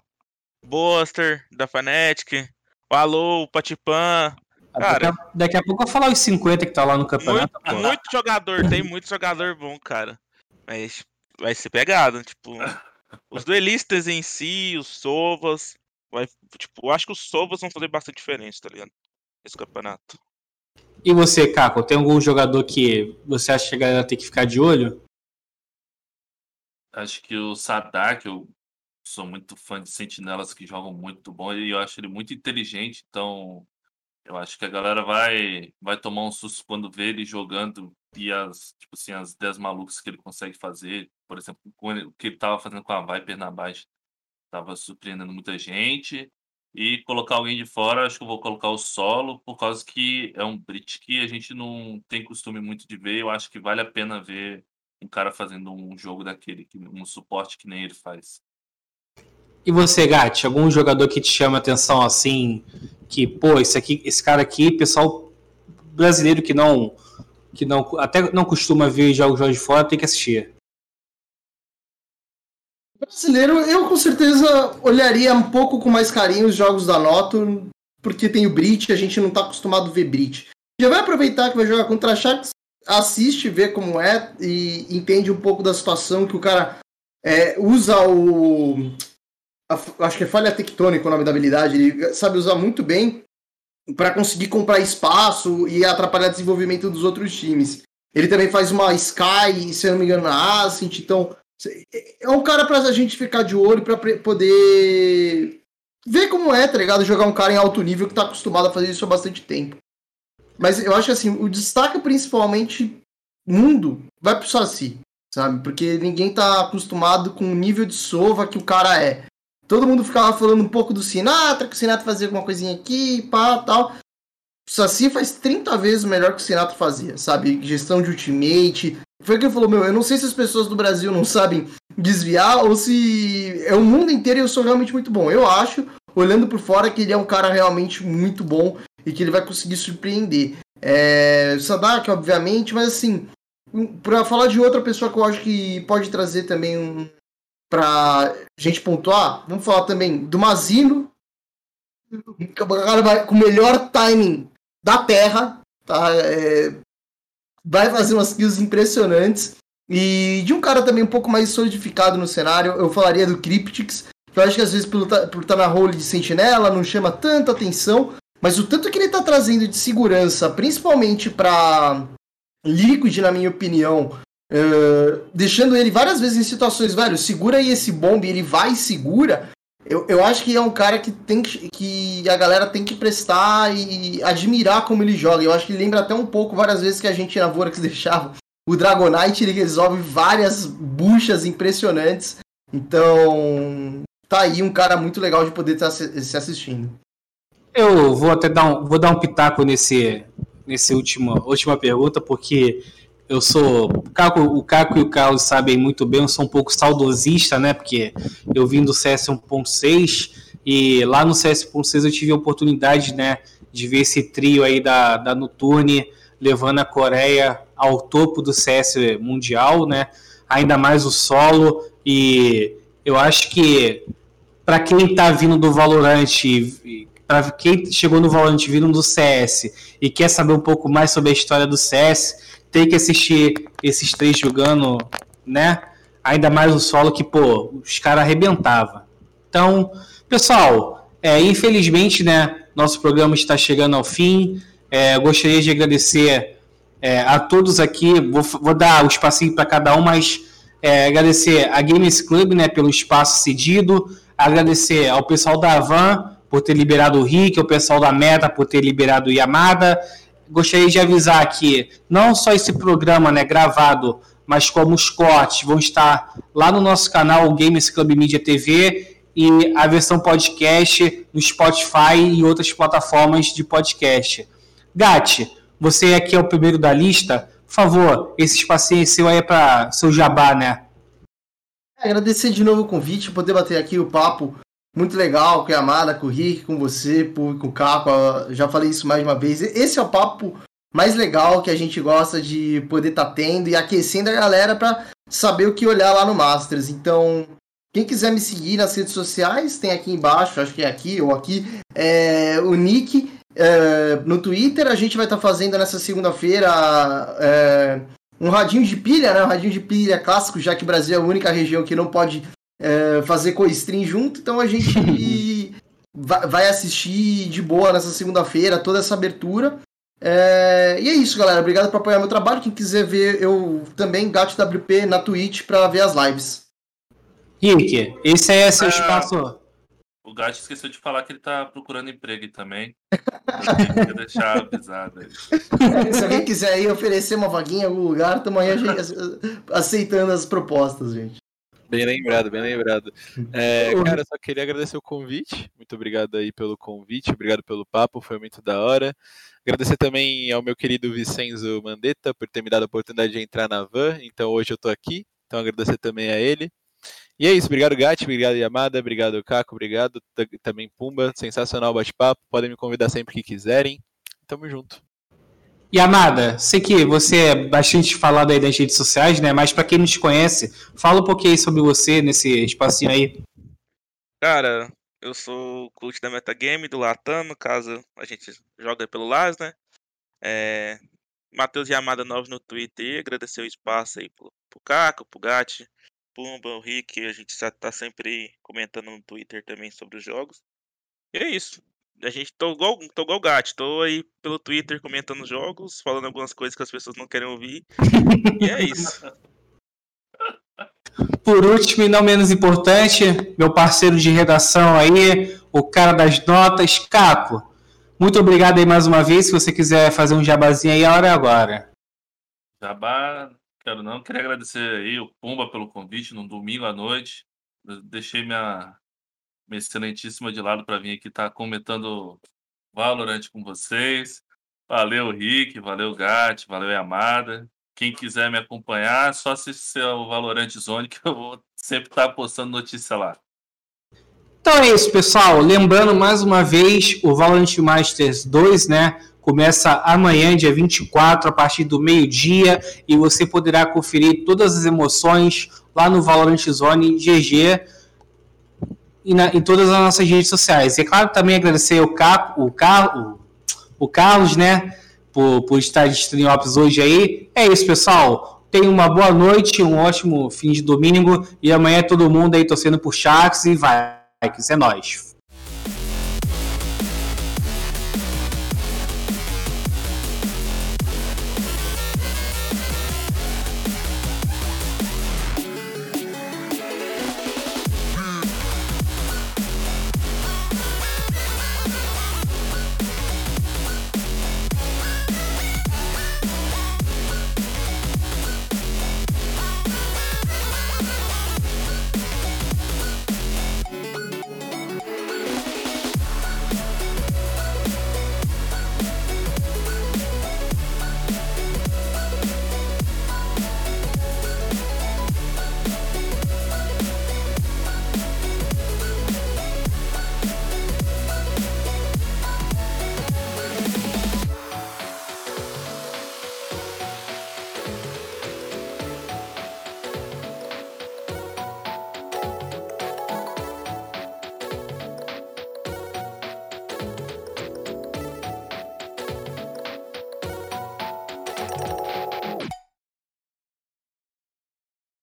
Buster, da Fnatic, o Alô, o Patipan. Cara. daqui, a, daqui a pouco eu vou falar os 50 que tá lá no Muito, campeonato. pô. muito jogador, tem muito jogador bom, cara. Mas vai ser pegado, tipo. Os duelistas em si, os Sovas. Vai, tipo, eu acho que os Sovas vão fazer bastante diferença, tá ligado? Esse campeonato. E você, Caco, tem algum jogador que você acha que a galera tem que ficar de olho? Acho que o Sadak, eu sou muito fã de sentinelas que jogam muito bom e eu acho ele muito inteligente, então eu acho que a galera vai vai tomar um susto quando vê ele jogando e as, tipo assim, as 10 malucas que ele consegue fazer, por exemplo, o que ele tava fazendo com a Viper na baixa, tava surpreendendo muita gente. E colocar alguém de fora, acho que eu vou colocar o solo, por causa que é um Brit que a gente não tem costume muito de ver. Eu acho que vale a pena ver um cara fazendo um jogo daquele, que- um suporte que nem ele faz. E você, Gatti, algum jogador que te chama atenção assim, que, pô, esse aqui, esse cara aqui, pessoal brasileiro que não que não até não costuma ver jogos jogos de fora, tem que assistir. Brasileiro, eu com certeza olharia um pouco com mais carinho os jogos da Noto, porque tem o Brit, a gente não tá acostumado a ver Brit. Já vai aproveitar que vai jogar contra a Sharks, assiste, vê como é e entende um pouco da situação que o cara é, usa o. a- acho que é falha tectônica o nome da habilidade, ele sabe usar muito bem para conseguir comprar espaço e atrapalhar o desenvolvimento dos outros times. Ele também faz uma Sky, se eu não me engano, na Ascent, então é um cara pra gente ficar de olho pra pre- poder ver como é, tá ligado? Jogar um cara em alto nível que tá acostumado a fazer isso há bastante tempo. Mas eu acho assim, o destaque principalmente mundo vai pro Saci, sabe? Porque ninguém tá acostumado com o nível de sova que o cara é. Todo mundo ficava falando um pouco do Sinatra, que o Sinatra fazia alguma coisinha aqui, pá, tal. O Saci faz 30 vezes melhor que o Sinatra fazia, sabe? Gestão de ultimate. Foi que ele falou, meu, eu não sei se as pessoas do Brasil não sabem desviar ou se é o mundo inteiro e eu sou realmente muito bom. Eu acho, olhando por fora, que ele é um cara realmente muito bom e que ele vai conseguir surpreender. É, Sadak, obviamente, mas assim, pra falar de outra pessoa que eu acho que pode trazer também um, pra gente pontuar, vamos falar também do Mazino, com o melhor timing da Terra, tá? É, vai fazer umas kills impressionantes. E de um cara também um pouco mais solidificado no cenário, eu falaria do Cryptix. que Eu acho que às vezes por estar por tá na role de sentinela não chama tanta atenção, mas o tanto que ele tá trazendo de segurança, principalmente pra Liquid, na minha opinião, eh, deixando ele várias vezes em situações, velho, segura aí esse bombe, ele vai e segura. Eu, eu acho que é um cara que tem que, que a galera tem que prestar e admirar como ele joga. Eu acho que lembra até um pouco várias vezes que a gente na Vorax deixava. O Dragonite ele resolve várias buchas impressionantes. Então, tá aí um cara muito legal de poder estar se se assistindo. Eu vou até dar um, vou dar um pitaco nesse, nesse última, última pergunta, porque eu sou. O Caco, o Caco e o Carlos sabem muito bem, eu sou um pouco saudosista, né? Porque eu vim do CS 1.6 e lá no CS 1.6 eu tive a oportunidade, né, de ver esse trio aí da, da Noturne levando a Coreia ao topo do CS mundial, né? Ainda mais o solo e eu acho que para quem está vindo do Valorant, para quem chegou no Valorant vindo do CS e quer saber um pouco mais sobre a história do CS, tem que assistir esses três jogando, né? Ainda mais o solo que, pô, os caras arrebentavam. Então, pessoal, é, infelizmente, né, nosso programa está chegando ao fim. É, gostaria de agradecer é, a todos aqui. Vou, vou dar o espacinho para cada um, mas é, agradecer a Games Club né, pelo espaço cedido, agradecer ao pessoal da Avan por ter liberado o Rick, o pessoal da Meta por ter liberado o Yamada. Gostaria de avisar que não só esse programa né, gravado, mas como os cortes vão estar lá no nosso canal, o Games Club Media TV, e a versão podcast no Spotify e outras plataformas de podcast. Gatti, você aqui é o primeiro da lista. Por favor, esse espacinho seu aí é para seu jabá, né? Agradecer de novo o convite, poder bater aqui o papo muito legal com a Amada, com o Rick, com você, com o Caco. Já falei isso mais uma vez. Esse é o papo mais legal que a gente gosta de poder estar tá tendo e aquecendo a galera para saber o que olhar lá no Masters. Então, quem quiser me seguir nas redes sociais, tem aqui embaixo, acho que é aqui ou aqui, é, o Nick. É, no Twitter, a gente vai estar tá fazendo nessa segunda-feira é, um radinho de pilha, né? Um radinho de pilha clássico, já que o Brasil é a única região que não pode é, fazer co-stream junto, então a gente vai assistir de boa nessa segunda-feira toda essa abertura. É, e é isso, galera. Obrigado por apoiar meu trabalho. Quem quiser ver, eu também gato WP na Twitch para ver as lives. Rick, esse é seu ah, espaço. O Gato esqueceu de falar que ele tá procurando emprego também. Queria deixar avisado aí. Se alguém quiser aí oferecer uma vaguinha em algum lugar, estamos aí aceitando as propostas, gente. Bem lembrado, bem lembrado. É, cara, só queria agradecer o convite. Muito obrigado aí pelo convite, obrigado pelo papo, foi muito da hora. Agradecer também ao meu querido Vicenzo Mandetta por ter me dado a oportunidade de entrar na van. Então hoje eu tô aqui. Então agradecer também a ele. E é isso, obrigado Gatti, obrigado Yamada, obrigado Caco, obrigado também Pumba, sensacional bate-papo, podem me convidar sempre que quiserem. Tamo junto. Yamada, sei que você é bastante falado aí das redes sociais, né? Mas para quem não te conhece, fala um pouquinho sobre você nesse espacinho aí. Cara, eu sou coach da Metagame do Latam, no caso a gente joga pelo LAS, né? É... Matheus Yamada 9 no Twitter, agradecer o espaço aí pro, pro Caco, pro Gatti, Pumba, o Rick, a gente tá sempre comentando no Twitter também sobre os jogos. E é isso. A gente tô igual, tô igual gato, tô aí pelo Twitter comentando jogos, falando algumas coisas que as pessoas não querem ouvir. e é isso. Por último e não menos importante, meu parceiro de redação aí, o cara das notas, Caco. Muito obrigado aí mais uma vez. Se você quiser fazer um jabazinho aí, a hora é agora. Jabá Quero não. Queria agradecer aí o Pumba pelo convite num domingo à noite. Deixei minha excelentíssima de lado para vir aqui estar tá comentando Valorant com vocês. Valeu, Rick. Valeu, Gat. Valeu, Amada. Quem quiser me acompanhar, só assistir o Valorant Zone, que eu vou sempre estar tá postando notícia lá. Então é isso, pessoal. Lembrando mais uma vez, o Valorant Masters 2, né? Começa amanhã, dia 24, a partir do meio-dia, e você poderá conferir todas as emoções lá no Valorant Zone GG e na, em todas as nossas redes sociais. E é claro, também agradecer o, Caco, o, Car, o, o Carlos, né, por, por estar de Stream Ops hoje aí. É isso, pessoal. Tenha uma boa noite, um ótimo fim de domingo, e amanhã todo mundo aí torcendo por Sharks e vai, que é nóis.